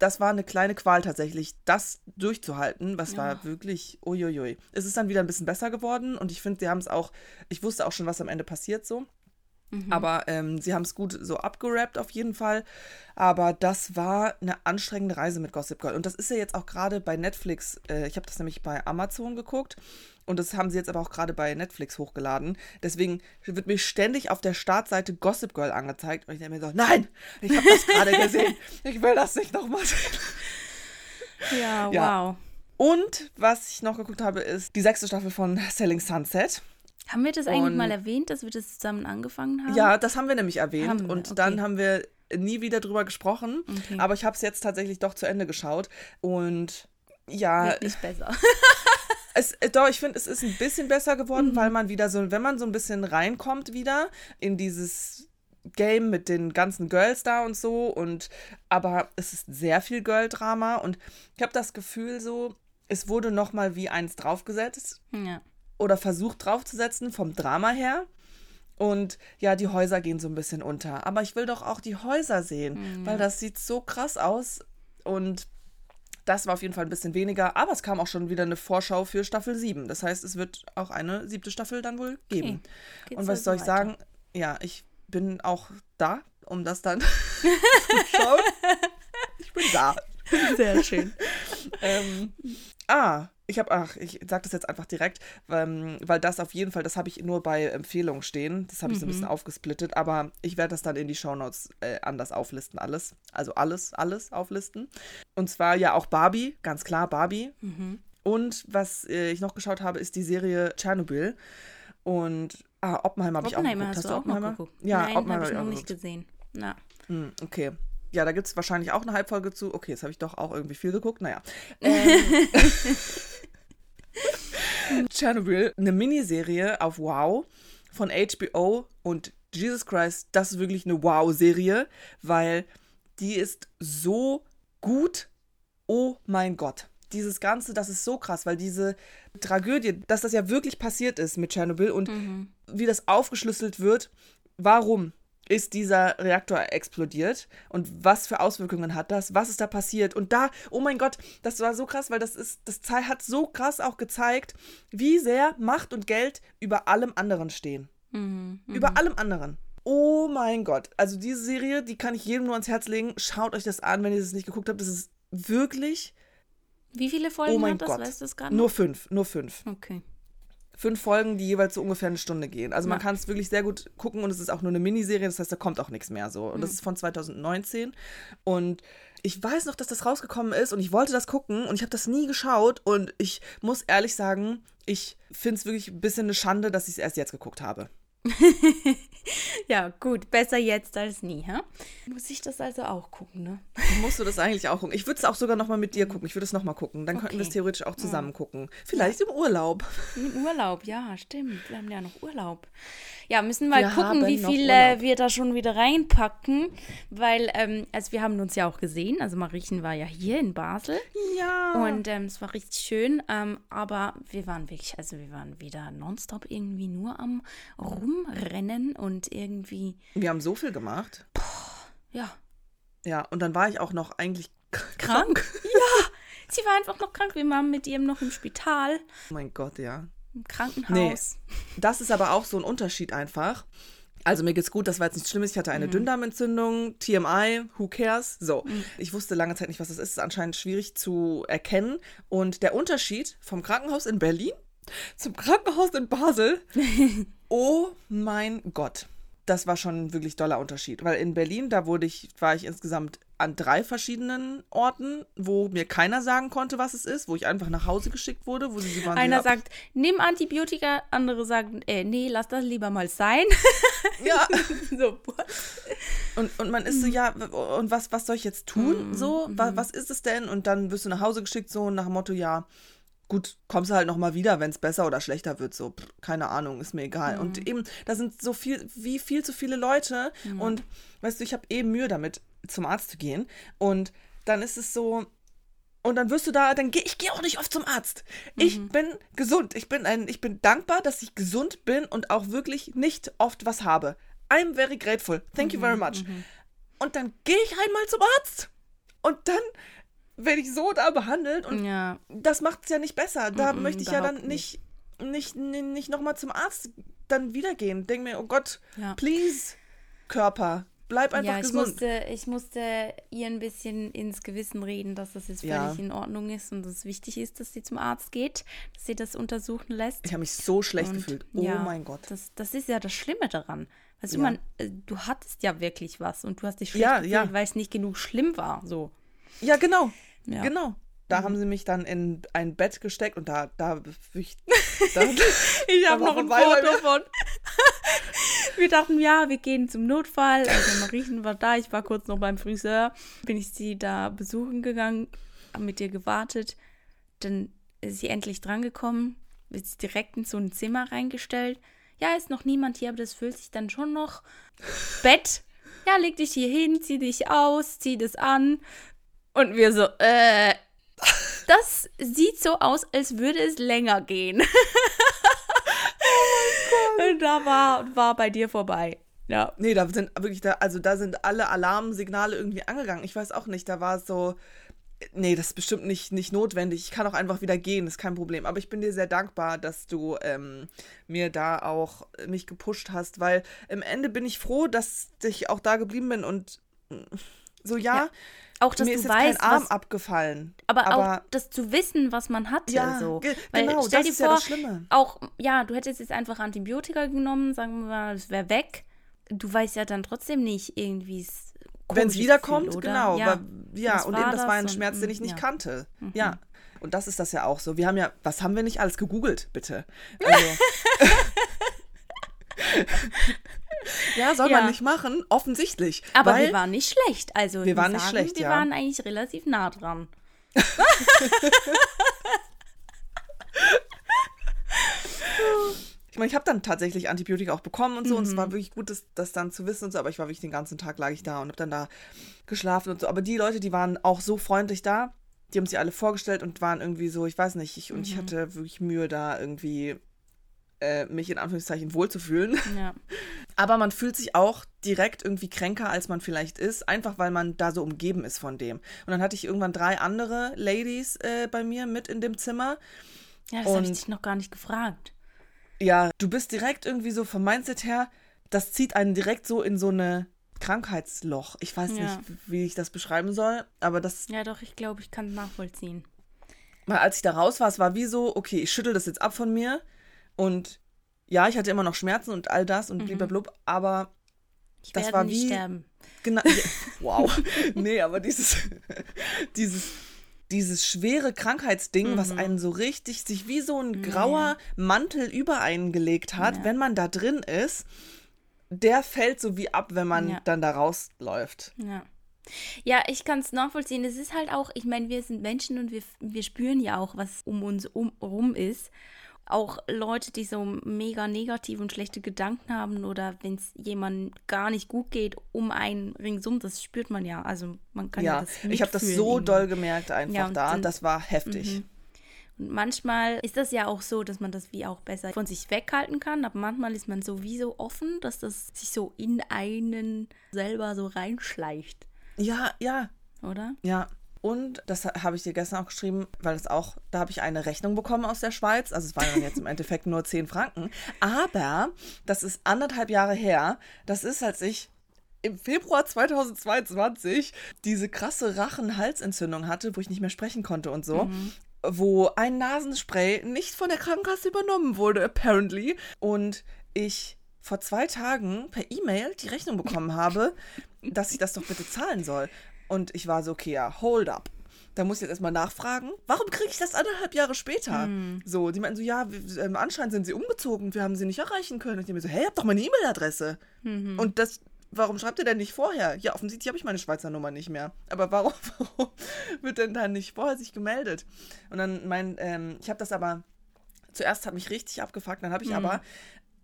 Speaker 2: das war eine kleine Qual tatsächlich, das durchzuhalten. Was ja. war wirklich, uiuiui. Es ist dann wieder ein bisschen besser geworden und ich finde, sie haben es auch, ich wusste auch schon, was am Ende passiert so. Mhm. Aber ähm, sie haben es gut so abgerappt auf jeden Fall. Aber das war eine anstrengende Reise mit Gossip Girl. Und das ist ja jetzt auch gerade bei Netflix. Äh, ich habe das nämlich bei Amazon geguckt. Und das haben sie jetzt aber auch gerade bei Netflix hochgeladen. Deswegen wird mir ständig auf der Startseite Gossip Girl angezeigt. Und ich denke mir so, nein, ich habe das gerade gesehen. Ich will das nicht nochmal sehen.
Speaker 1: Ja, ja, wow.
Speaker 2: Und was ich noch geguckt habe, ist die sechste Staffel von Selling Sunset.
Speaker 1: Haben wir das eigentlich und, mal erwähnt, dass wir das zusammen angefangen haben?
Speaker 2: Ja, das haben wir nämlich erwähnt. Wir, und okay. dann haben wir nie wieder drüber gesprochen. Okay. Aber ich habe es jetzt tatsächlich doch zu Ende geschaut. Und ja.
Speaker 1: Wird nicht besser.
Speaker 2: Es, äh, doch, ich finde, es ist ein bisschen besser geworden, mhm. weil man wieder so, wenn man so ein bisschen reinkommt wieder in dieses Game mit den ganzen Girls da und so und aber es ist sehr viel Girl-Drama und ich habe das Gefühl so, es wurde noch mal wie eins draufgesetzt
Speaker 1: ja.
Speaker 2: Oder versucht draufzusetzen vom Drama her und ja, die Häuser gehen so ein bisschen unter, aber ich will doch auch die Häuser sehen, mhm. weil das sieht so krass aus und das war auf jeden Fall ein bisschen weniger, aber es kam auch schon wieder eine Vorschau für Staffel 7. Das heißt, es wird auch eine siebte Staffel dann wohl geben. Okay. Und was also soll ich weiter. sagen? Ja, ich bin auch da, um das dann zu schauen. Ich bin da.
Speaker 1: Sehr schön.
Speaker 2: ähm, ah, ich habe, ach, ich sage das jetzt einfach direkt, ähm, weil das auf jeden Fall, das habe ich nur bei Empfehlungen stehen. Das habe ich mhm. so ein bisschen mhm. aufgesplittet, aber ich werde das dann in die Shownotes äh, anders auflisten, alles. Also alles, alles auflisten. Und zwar ja auch Barbie, ganz klar Barbie. Mhm. Und was äh, ich noch geschaut habe, ist die Serie Tschernobyl. Und ah, Oppenheimer habe ich auch geguckt.
Speaker 1: Hast, hast du Oppenheimer? geguckt?
Speaker 2: Ja,
Speaker 1: Nein,
Speaker 2: Oppenheimer
Speaker 1: habe ich noch nicht gesehen. Na.
Speaker 2: Hm, okay ja, da gibt es wahrscheinlich auch eine Halbfolge zu. Okay, jetzt habe ich doch auch irgendwie viel geguckt. Naja. Ähm, Chernobyl, eine Miniserie auf Wow von HBO und Jesus Christ, das ist wirklich eine Wow-Serie, weil die ist so gut. Oh mein Gott. Dieses Ganze, das ist so krass, weil diese Tragödie, dass das ja wirklich passiert ist mit Tschernobyl und mhm. wie das aufgeschlüsselt wird, warum ist dieser Reaktor explodiert und was für Auswirkungen hat das? Was ist da passiert? Und da, oh mein Gott, das war so krass, weil das ist, das hat so krass auch gezeigt, wie sehr Macht und Geld über allem anderen stehen. Mhm, über mhm. allem anderen. Oh mein Gott. Also diese Serie, die kann ich jedem nur ans Herz legen. Schaut euch das an, wenn ihr es nicht geguckt habt. Das ist wirklich.
Speaker 1: Wie viele Folgen
Speaker 2: oh mein
Speaker 1: hat das?
Speaker 2: Gott.
Speaker 1: Weißt du das gerade?
Speaker 2: Nur fünf, nur fünf.
Speaker 1: Okay
Speaker 2: fünf Folgen, die jeweils so ungefähr eine Stunde gehen. Also man kann es wirklich sehr gut gucken und es ist auch nur eine Miniserie, das heißt, da kommt auch nichts mehr so. Und mhm. das ist von 2019 und ich weiß noch, dass das rausgekommen ist und ich wollte das gucken und ich habe das nie geschaut und ich muss ehrlich sagen, ich finde es wirklich ein bisschen eine Schande, dass ich es erst jetzt geguckt habe.
Speaker 1: ja, gut, besser jetzt als nie, hä? Muss ich das also auch gucken, ne?
Speaker 2: Musst du das eigentlich auch gucken? Ich würde es auch sogar nochmal mit dir gucken. Ich würde es nochmal gucken. Dann okay. könnten wir es theoretisch auch zusammen ja. gucken. Vielleicht ja. im Urlaub.
Speaker 1: Im Urlaub, ja, stimmt. Wir haben ja noch Urlaub. Ja, müssen mal wir gucken, wie viele wir da schon wieder reinpacken, weil, ähm, also wir haben uns ja auch gesehen, also Mariechen war ja hier in Basel.
Speaker 2: Ja.
Speaker 1: Und ähm, es war richtig schön, ähm, aber wir waren wirklich, also wir waren wieder nonstop irgendwie nur am Rumrennen und irgendwie.
Speaker 2: Wir haben so viel gemacht.
Speaker 1: Boah, ja.
Speaker 2: Ja, und dann war ich auch noch eigentlich
Speaker 1: krank. krank. Ja, sie war einfach noch krank. Wir waren mit ihr noch im Spital.
Speaker 2: Oh mein Gott, ja.
Speaker 1: Im Krankenhaus.
Speaker 2: Nee, das ist aber auch so ein Unterschied einfach. Also mir geht's gut, das war jetzt nichts Schlimmes. Ich hatte eine mhm. Dünndarmentzündung, TMI, who cares? So, mhm. ich wusste lange Zeit nicht, was das ist. Es ist anscheinend schwierig zu erkennen. Und der Unterschied vom Krankenhaus in Berlin zum Krankenhaus in Basel, oh mein Gott das war schon ein wirklich doller Unterschied. Weil in Berlin, da wurde ich, war ich insgesamt an drei verschiedenen Orten, wo mir keiner sagen konnte, was es ist, wo ich einfach nach Hause geschickt wurde, wo sie, sie
Speaker 1: waren. Einer sagt, nimm Antibiotika, andere sagen, äh, nee, lass das lieber mal sein.
Speaker 2: Ja. so. Und, und man ist so, ja, und was, was soll ich jetzt tun? Mm, so, mm. was, was ist es denn? Und dann wirst du nach Hause geschickt, so nach dem Motto, ja, gut, kommst du halt nochmal wieder, wenn es besser oder schlechter wird. So, pff, keine Ahnung, ist mir egal. Mhm. Und eben, da sind so viel, wie viel zu viele Leute. Mhm. Und weißt du, ich habe eben Mühe damit, zum Arzt zu gehen. Und dann ist es so, und dann wirst du da, dann gehe ich gehe auch nicht oft zum Arzt. Mhm. Ich bin gesund. Ich bin ein, ich bin dankbar, dass ich gesund bin und auch wirklich nicht oft was habe. I'm very grateful. Thank you very mhm, much. Mhm. Und dann gehe ich einmal zum Arzt. Und dann werde ich so da behandelt und ja. das macht es ja nicht besser. Da mm möchte ich ja dann nicht, nicht, nicht, nicht nochmal zum Arzt dann wieder gehen. Denk mir, oh Gott, ja. please, Körper, bleib einfach
Speaker 1: ja, ich
Speaker 2: gesund.
Speaker 1: Musste, ich musste ihr ein bisschen ins Gewissen reden, dass das jetzt völlig ja. in Ordnung ist und dass es wichtig ist, dass sie zum Arzt geht, dass sie das untersuchen lässt.
Speaker 2: Ich habe mich so schlecht und, gefühlt. Oh ja, mein Gott.
Speaker 1: Das, das ist ja das Schlimme daran. Weißt du, man, äh, du hattest ja wirklich was und du hast dich schlecht gefühlt, weil es nicht genug schlimm war. So.
Speaker 2: Ja, genau. Ja. Genau. Da mhm. haben sie mich dann in ein Bett gesteckt und da, da, ich,
Speaker 1: da, ich habe noch ein Foto von. wir dachten, ja, wir gehen zum Notfall. Also Mariechen war da, ich war kurz noch beim Friseur. Bin ich sie da besuchen gegangen, habe mit ihr gewartet. Dann ist sie endlich drangekommen, wird sie direkt in so ein Zimmer reingestellt. Ja, ist noch niemand hier, aber das fühlt sich dann schon noch. Bett. Ja, leg dich hier hin, zieh dich aus, zieh das an. Und wir so, äh, das sieht so aus, als würde es länger gehen. oh Und da war, war bei dir vorbei. Ja.
Speaker 2: Nee, da sind wirklich da, also da sind alle Alarmsignale irgendwie angegangen. Ich weiß auch nicht, da war es so, nee, das ist bestimmt nicht, nicht notwendig. Ich kann auch einfach wieder gehen, ist kein Problem. Aber ich bin dir sehr dankbar, dass du ähm, mir da auch mich gepusht hast, weil im Ende bin ich froh, dass ich auch da geblieben bin und so, ja. ja
Speaker 1: auch, dass
Speaker 2: mir
Speaker 1: du
Speaker 2: ist
Speaker 1: weißt,
Speaker 2: kein Arm was, abgefallen.
Speaker 1: Aber, aber, auch das zu wissen, was man hatte.
Speaker 2: Ja,
Speaker 1: so.
Speaker 2: Weil, genau, stell das dir ist vor, ja das Schlimme.
Speaker 1: Auch, ja, du hättest jetzt einfach Antibiotika genommen, sagen wir mal, es wäre weg. Du weißt ja dann trotzdem nicht irgendwie es
Speaker 2: wenn es wiederkommt, Gefühl, genau. Ja, war, ja und eben das war ein Schmerz, den ich nicht ja. kannte. Mhm. Ja. Und das ist das ja auch so. Wir haben ja, was haben wir nicht alles gegoogelt, bitte? Also, Ja, soll ja. man nicht machen, offensichtlich.
Speaker 1: Aber wir waren nicht schlecht. Also
Speaker 2: wir waren nicht sagen, schlecht,
Speaker 1: wir
Speaker 2: ja.
Speaker 1: waren eigentlich relativ nah dran.
Speaker 2: ich meine, ich habe dann tatsächlich Antibiotika auch bekommen und so. Mhm. Und es war mhm. wirklich gut, das, das, dann zu wissen und so. Aber ich war wirklich den ganzen Tag lag ich da und habe dann da geschlafen und so. Aber die Leute, die waren auch so freundlich da. Die haben sich alle vorgestellt und waren irgendwie so, ich weiß nicht, ich, und mhm. ich hatte wirklich Mühe, da irgendwie äh, mich in Anführungszeichen wohlzufühlen. Ja. Aber man fühlt sich auch direkt irgendwie kränker, als man vielleicht ist, einfach weil man da so umgeben ist von dem. Und dann hatte ich irgendwann drei andere Ladies äh, bei mir mit in dem Zimmer.
Speaker 1: Ja, das habe ich dich noch gar nicht gefragt.
Speaker 2: Ja, du bist direkt irgendwie so vom Mindset her, das zieht einen direkt so in so eine Krankheitsloch. Ich weiß ja. nicht, wie ich das beschreiben soll, aber das.
Speaker 1: Ja, doch, ich glaube, ich kann es nachvollziehen.
Speaker 2: Weil als ich da raus war, es war wie so, okay, ich schüttel das jetzt ab von mir und ja, ich hatte immer noch Schmerzen und all das und mhm. blub, aber
Speaker 1: ich das war wie. Sterben.
Speaker 2: Genau. Ja, wow. nee, aber dieses, dieses, dieses schwere Krankheitsding, mhm. was einen so richtig sich wie so ein grauer ja. Mantel über einen gelegt hat, ja. wenn man da drin ist, der fällt so wie ab, wenn man dann da rausläuft.
Speaker 1: Ja. Ja, ich kann es nachvollziehen. Es ist halt auch, ich meine, wir sind Menschen und wir, wir spüren ja auch, was um uns um, rum ist auch Leute, die so mega negativ und schlechte Gedanken haben oder wenn es jemandem gar nicht gut geht, um einen ringsum, das spürt man ja. Also man kann ja, ja das
Speaker 2: ich habe das so irgendwie. doll gemerkt einfach ja, da. Dann, das war heftig. Mhm.
Speaker 1: Und manchmal ist das ja auch so, dass man das wie auch besser von sich weghalten kann, aber manchmal ist man sowieso offen, dass das sich so in einen selber so reinschleicht.
Speaker 2: Ja, ja.
Speaker 1: Oder?
Speaker 2: Ja. Und das habe ich dir gestern auch geschrieben, weil es auch, da habe ich eine Rechnung bekommen aus der Schweiz. Also es waren dann jetzt im Endeffekt nur 10 Franken. Aber das ist anderthalb Jahre her. Das ist, als ich im Februar 2022 diese krasse Rachenhalsentzündung hatte, wo ich nicht mehr sprechen konnte und so. Mhm. Wo ein Nasenspray nicht von der Krankenkasse übernommen wurde, apparently. Und ich vor zwei Tagen per E-Mail die Rechnung bekommen habe, dass ich das doch bitte zahlen soll. Und ich war so, okay, ja, hold up. Da muss ich jetzt erstmal nachfragen, warum kriege ich das anderthalb Jahre später? Mm. So, die meinten so, ja, wir, ähm, anscheinend sind sie umgezogen, wir haben sie nicht erreichen können. Und ich mir so, hey, ihr habt doch meine E-Mail-Adresse. Mhm. Und das, warum schreibt ihr denn nicht vorher? Ja, offensichtlich habe ich meine Schweizer Nummer nicht mehr. Aber warum, warum wird denn dann nicht vorher sich gemeldet? Und dann mein, ähm, ich habe das aber, zuerst hat mich richtig abgefuckt, dann habe ich mhm. aber,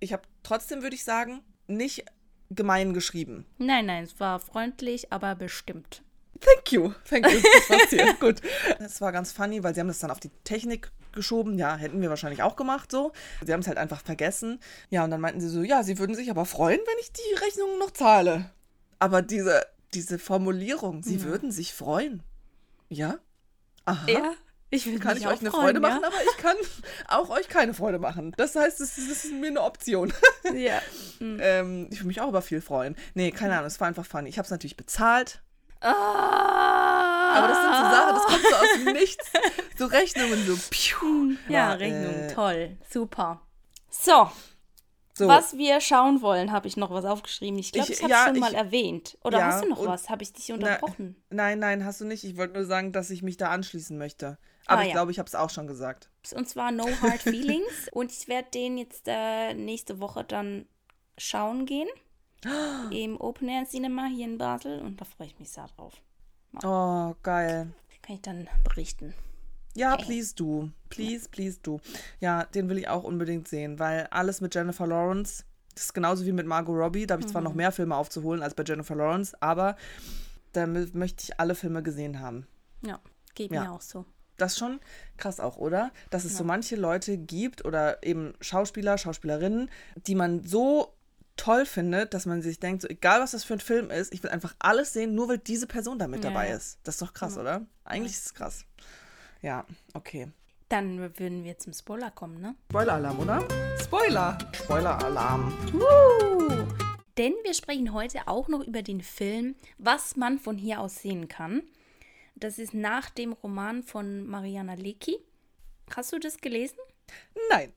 Speaker 2: ich habe trotzdem, würde ich sagen, nicht gemein geschrieben.
Speaker 1: Nein, nein, es war freundlich, aber bestimmt.
Speaker 2: Thank you, thank you. Das war's hier. Gut. Das war ganz funny, weil sie haben das dann auf die Technik geschoben. Ja, hätten wir wahrscheinlich auch gemacht so. Sie haben es halt einfach vergessen. Ja, und dann meinten sie so, ja, sie würden sich aber freuen, wenn ich die Rechnung noch zahle. Aber diese, diese Formulierung, sie ja. würden sich freuen. Ja? Aha. Ja. Ich will kann ich euch eine freuen, Freude ja? machen, aber ich kann auch euch keine Freude machen. Das heißt, es ist, ist mir eine Option. Ja. Mhm. ähm, ich würde mich auch über viel freuen. Nee, keine Ahnung, es war einfach funny. Ich habe es natürlich bezahlt. Ah. Aber das sind so Sachen, das kommt so aus dem Nichts. So Rechnungen, so. Piu.
Speaker 1: Ja, Aber, Rechnung, äh, toll. Super. So. so. Was wir schauen wollen, habe ich noch was aufgeschrieben. Ich glaube, ich, ich habe ja, schon ich, mal erwähnt. Oder ja, hast du noch was? Habe ich dich unterbrochen?
Speaker 2: Na, nein, nein, hast du nicht. Ich wollte nur sagen, dass ich mich da anschließen möchte. Aber ah, ich ja. glaube, ich habe es auch schon gesagt.
Speaker 1: Und zwar No Hard Feelings. und ich werde den jetzt äh, nächste Woche dann schauen gehen im Open Air Cinema hier in Basel und da freue ich mich sehr drauf.
Speaker 2: Oh, geil.
Speaker 1: Kann ich dann berichten.
Speaker 2: Ja, okay. please do. Please, please do. Ja, den will ich auch unbedingt sehen, weil alles mit Jennifer Lawrence, das ist genauso wie mit Margot Robbie. Da habe ich mhm. zwar noch mehr Filme aufzuholen als bei Jennifer Lawrence, aber da möchte ich alle Filme gesehen haben.
Speaker 1: Ja, geht ja. mir auch so.
Speaker 2: Das ist schon krass auch, oder? Dass es ja. so manche Leute gibt oder eben Schauspieler, Schauspielerinnen, die man so toll findet, dass man sich denkt, so egal was das für ein Film ist, ich will einfach alles sehen, nur weil diese Person da mit ja, dabei ist. Das ist doch krass, ja. oder? Eigentlich ist es krass. Ja, okay.
Speaker 1: Dann würden wir zum Spoiler kommen, ne?
Speaker 2: Spoiler-Alarm, oder? Spoiler! Spoiler-Alarm.
Speaker 1: Denn wir sprechen heute auch noch über den Film Was man von hier aus sehen kann. Das ist nach dem Roman von Mariana Lecki. Hast du das gelesen?
Speaker 2: Nein.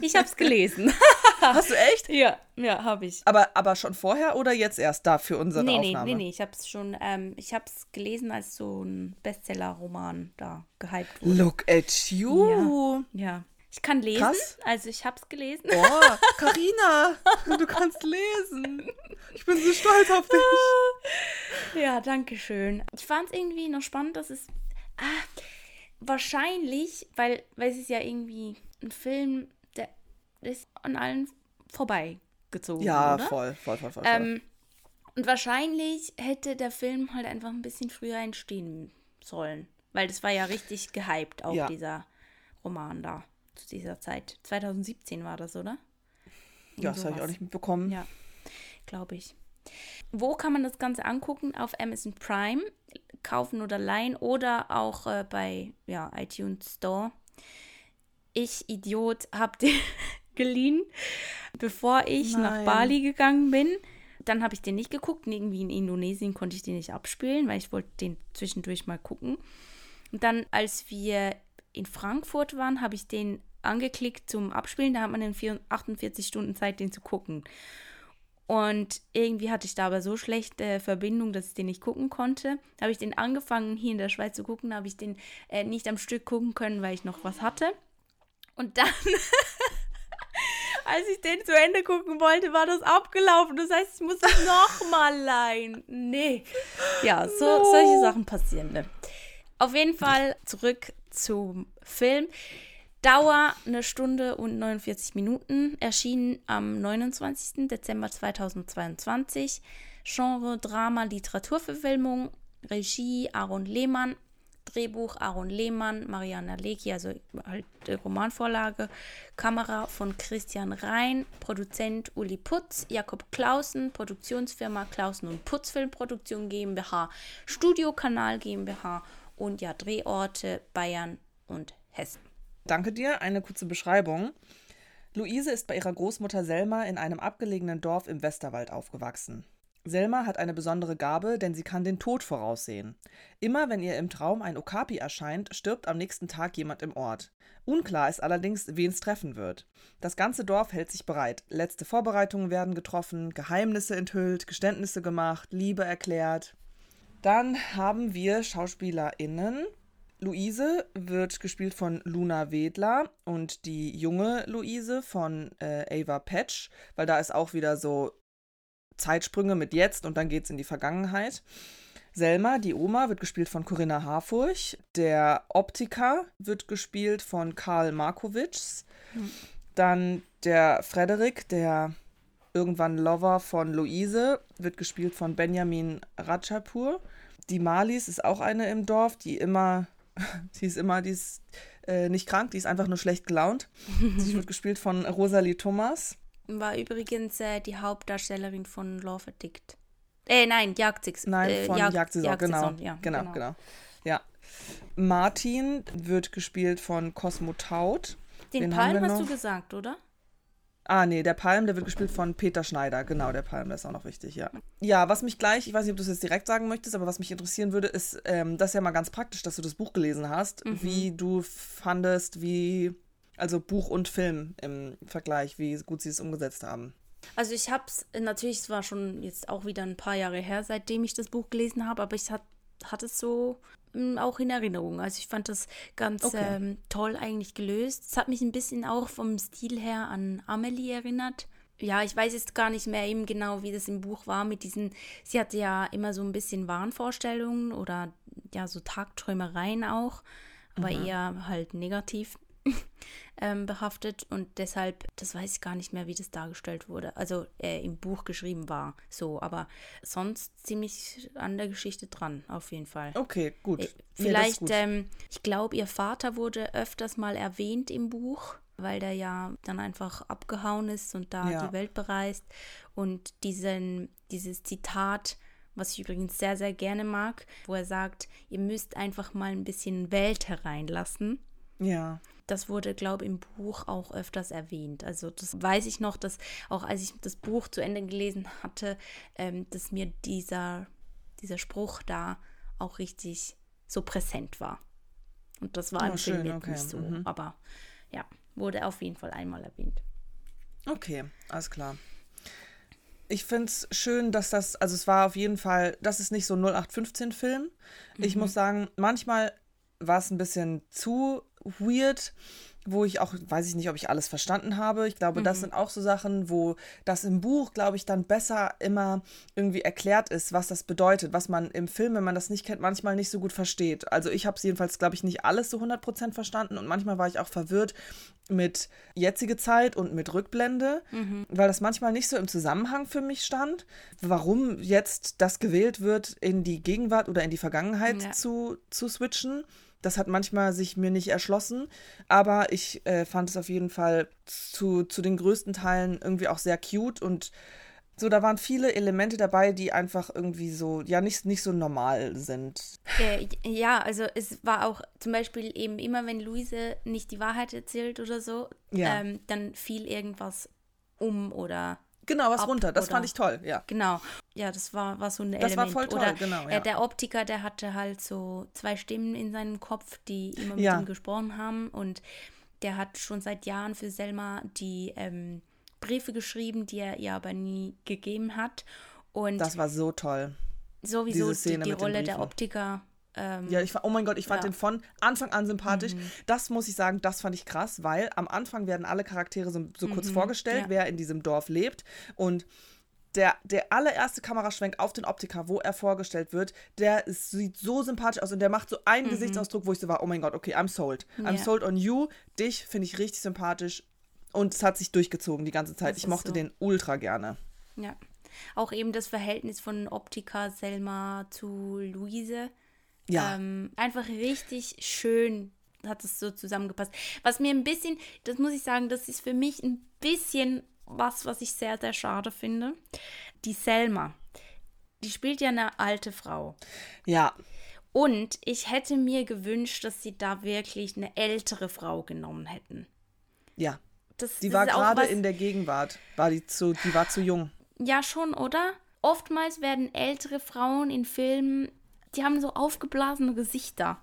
Speaker 1: ich habe es gelesen.
Speaker 2: Hast du echt?
Speaker 1: Ja, ja, habe ich.
Speaker 2: Aber, aber schon vorher oder jetzt erst da für unsere
Speaker 1: nee,
Speaker 2: Aufnahme?
Speaker 1: Nee, nee, nee, ich habe es schon, ähm, ich habe es gelesen, als so ein Bestseller-Roman da gehypt wurde.
Speaker 2: Look at you.
Speaker 1: Ja, ja. Ich kann lesen, Krass. also ich habe es gelesen.
Speaker 2: Oh, Karina, du kannst lesen. Ich bin so stolz auf dich.
Speaker 1: Ja, danke schön. Ich fand es irgendwie noch spannend, dass es ah, wahrscheinlich, weil, weil es ist ja irgendwie ein Film, ist an allen vorbeigezogen. Ja, oder?
Speaker 2: voll, voll, voll, voll.
Speaker 1: Ähm, und wahrscheinlich hätte der Film halt einfach ein bisschen früher entstehen sollen. Weil das war ja richtig gehypt, auch ja. dieser Roman da zu dieser Zeit. 2017 war das, oder?
Speaker 2: Irgend ja, das habe ich auch nicht mitbekommen.
Speaker 1: Ja, glaube ich. Wo kann man das Ganze angucken? Auf Amazon Prime, kaufen oder leihen oder auch äh, bei ja, iTunes Store ich, Idiot, habe den geliehen, bevor ich Nein. nach Bali gegangen bin. Dann habe ich den nicht geguckt. Irgendwie in Indonesien konnte ich den nicht abspielen, weil ich wollte den zwischendurch mal gucken. Und dann, als wir in Frankfurt waren, habe ich den angeklickt zum Abspielen. Da hat man in 48 Stunden Zeit, den zu gucken. Und irgendwie hatte ich da aber so schlechte Verbindung, dass ich den nicht gucken konnte. Da habe ich den angefangen, hier in der Schweiz zu gucken, habe ich den äh, nicht am Stück gucken können, weil ich noch was hatte. Und dann, als ich den zu Ende gucken wollte, war das abgelaufen. Das heißt, ich muss es nochmal leihen. Nee. Ja, so, no. solche Sachen passieren. Ne? Auf jeden Fall zurück zum Film. Dauer eine Stunde und 49 Minuten. Erschienen am 29. Dezember 2022. Genre Drama, Literaturverfilmung. Regie Aaron Lehmann. Drehbuch Aaron Lehmann, Mariana Lecki, also halt Romanvorlage, Kamera von Christian Rhein, Produzent Uli Putz, Jakob Clausen, Produktionsfirma Clausen und Putz Filmproduktion GmbH, Studiokanal GmbH und ja, Drehorte Bayern und Hessen.
Speaker 2: Danke dir. Eine kurze Beschreibung. Luise ist bei ihrer Großmutter Selma in einem abgelegenen Dorf im Westerwald aufgewachsen. Selma hat eine besondere Gabe, denn sie kann den Tod voraussehen. Immer wenn ihr im Traum ein Okapi erscheint, stirbt am nächsten Tag jemand im Ort. Unklar ist allerdings, wen es treffen wird. Das ganze Dorf hält sich bereit. Letzte Vorbereitungen werden getroffen, Geheimnisse enthüllt, Geständnisse gemacht, Liebe erklärt. Dann haben wir SchauspielerInnen. Luise wird gespielt von Luna Wedler und die junge Luise von äh, Ava Patch, weil da ist auch wieder so Zeitsprünge mit jetzt und dann geht es in die Vergangenheit. Selma, die Oma, wird gespielt von Corinna Harfurch. Der Optiker wird gespielt von Karl Markowitz. Mhm. Dann der Frederik, der irgendwann Lover von Luise, wird gespielt von Benjamin Ratschapur. Die Marlies ist auch eine im Dorf, die immer, sie ist immer, die ist äh, nicht krank, die ist einfach nur schlecht gelaunt. sie wird gespielt von Rosalie Thomas.
Speaker 1: War übrigens äh, die Hauptdarstellerin von Love Addict. Äh, nein, Jagdsaison.
Speaker 2: Nein,
Speaker 1: äh,
Speaker 2: von Jagdsaison, Jagdsaison genau. Ja, genau. Genau, genau. Ja. Martin wird gespielt von Cosmo Taut.
Speaker 1: Den, Den Palm hast du gesagt, oder?
Speaker 2: Ah, nee, der Palm, der wird gespielt von Peter Schneider. Genau, der Palm, der ist auch noch wichtig, ja. Ja, was mich gleich, ich weiß nicht, ob du es jetzt direkt sagen möchtest, aber was mich interessieren würde, ist, ähm, das ist ja mal ganz praktisch, dass du das Buch gelesen hast, mhm. wie du fandest, wie also Buch und Film im Vergleich, wie gut sie es umgesetzt haben.
Speaker 1: Also ich habe es, natürlich, es war schon jetzt auch wieder ein paar Jahre her, seitdem ich das Buch gelesen habe, aber ich hat, hatte es so hm, auch in Erinnerung. Also ich fand das ganz okay. ähm, toll eigentlich gelöst. Es hat mich ein bisschen auch vom Stil her an Amelie erinnert. Ja, ich weiß jetzt gar nicht mehr eben genau, wie das im Buch war mit diesen, sie hatte ja immer so ein bisschen Wahnvorstellungen oder ja, so Tagträumereien auch, aber mhm. eher halt negativ. ähm, behaftet und deshalb, das weiß ich gar nicht mehr, wie das dargestellt wurde. Also äh, im Buch geschrieben war, so, aber sonst ziemlich an der Geschichte dran, auf jeden Fall.
Speaker 2: Okay, gut. Äh,
Speaker 1: vielleicht, nee, ähm, ich glaube, ihr Vater wurde öfters mal erwähnt im Buch weil der ja dann einfach abgehauen ist und da ja. die Welt bereist. Und diesen, dieses Zitat, was ich übrigens sehr, sehr gerne mag, wo er sagt, ihr müsst einfach mal ein bisschen Welt hereinlassen.
Speaker 2: Ja
Speaker 1: das wurde, glaube ich, im Buch auch öfters erwähnt. Also das weiß ich noch, dass auch als ich das Buch zu Ende gelesen hatte, ähm, dass mir dieser, dieser Spruch da auch richtig so präsent war. Und das war oh, im schön, Film okay. nicht so, mhm. aber ja, wurde auf jeden Fall einmal erwähnt.
Speaker 2: Okay, alles klar. Ich finde es schön, dass das, also es war auf jeden Fall, das ist nicht so 0815-Film. Mhm. Ich muss sagen, manchmal war es ein bisschen zu weird, wo ich auch, weiß ich nicht, ob ich alles verstanden habe. Ich glaube, mhm. das sind auch so Sachen, wo das im Buch, glaube ich, dann besser immer irgendwie erklärt ist, was das bedeutet, was man im Film, wenn man das nicht kennt, manchmal nicht so gut versteht. Also ich habe es jedenfalls, glaube ich, nicht alles so 100% verstanden und manchmal war ich auch verwirrt mit jetzige Zeit und mit Rückblende, mhm. weil das manchmal nicht so im Zusammenhang für mich stand, warum jetzt das gewählt wird, in die Gegenwart oder in die Vergangenheit ja. zu, zu switchen. Das hat manchmal sich mir nicht erschlossen, aber ich äh, fand es auf jeden Fall zu, zu den größten Teilen irgendwie auch sehr cute und so, da waren viele Elemente dabei, die einfach irgendwie so, ja, nicht, nicht so normal sind.
Speaker 1: Äh, ja, also es war auch zum Beispiel eben immer, wenn Luise nicht die Wahrheit erzählt oder so, ja. ähm, dann fiel irgendwas um oder
Speaker 2: Genau, was runter. Das fand ich toll, ja.
Speaker 1: Genau. Ja, das war, war so ein
Speaker 2: das
Speaker 1: Element.
Speaker 2: Das war voll toll,
Speaker 1: oder,
Speaker 2: genau.
Speaker 1: Ja. Äh, der Optiker, der hatte halt so zwei Stimmen in seinem Kopf, die immer mit ja. ihm gesprochen haben. Und der hat schon seit Jahren für Selma die ähm, Briefe geschrieben, die er ihr aber nie gegeben hat. Und
Speaker 2: das war so toll.
Speaker 1: Sowieso die, die Rolle der Optiker
Speaker 2: ähm, ja, ich, oh mein Gott, ich fand ja. den von Anfang an sympathisch. Mhm. Das muss ich sagen, das fand ich krass, weil am Anfang werden alle Charaktere so, so mhm. kurz vorgestellt, ja. wer in diesem Dorf lebt. Und der, der allererste Kameraschwenk auf den Optiker, wo er vorgestellt wird, der ist, sieht so sympathisch aus und der macht so einen mhm. Gesichtsausdruck, wo ich so war, oh mein Gott, okay, I'm sold. I'm sold on you. Dich finde ich richtig sympathisch. Und es hat sich durchgezogen die ganze Zeit. Das ich mochte so. den ultra gerne.
Speaker 1: Ja. Auch eben das Verhältnis von Optiker Selma zu Luise ja. Ähm, einfach richtig schön hat es so zusammengepasst. Was mir ein bisschen, das muss ich sagen, das ist für mich ein bisschen was, was ich sehr, sehr schade finde. Die Selma, die spielt ja eine alte Frau.
Speaker 2: Ja.
Speaker 1: Und ich hätte mir gewünscht, dass sie da wirklich eine ältere Frau genommen hätten.
Speaker 2: Ja. Das, die das war gerade in der Gegenwart, war die zu, die war zu jung.
Speaker 1: Ja, schon, oder? oftmals werden ältere Frauen in Filmen, die haben so aufgeblasene Gesichter.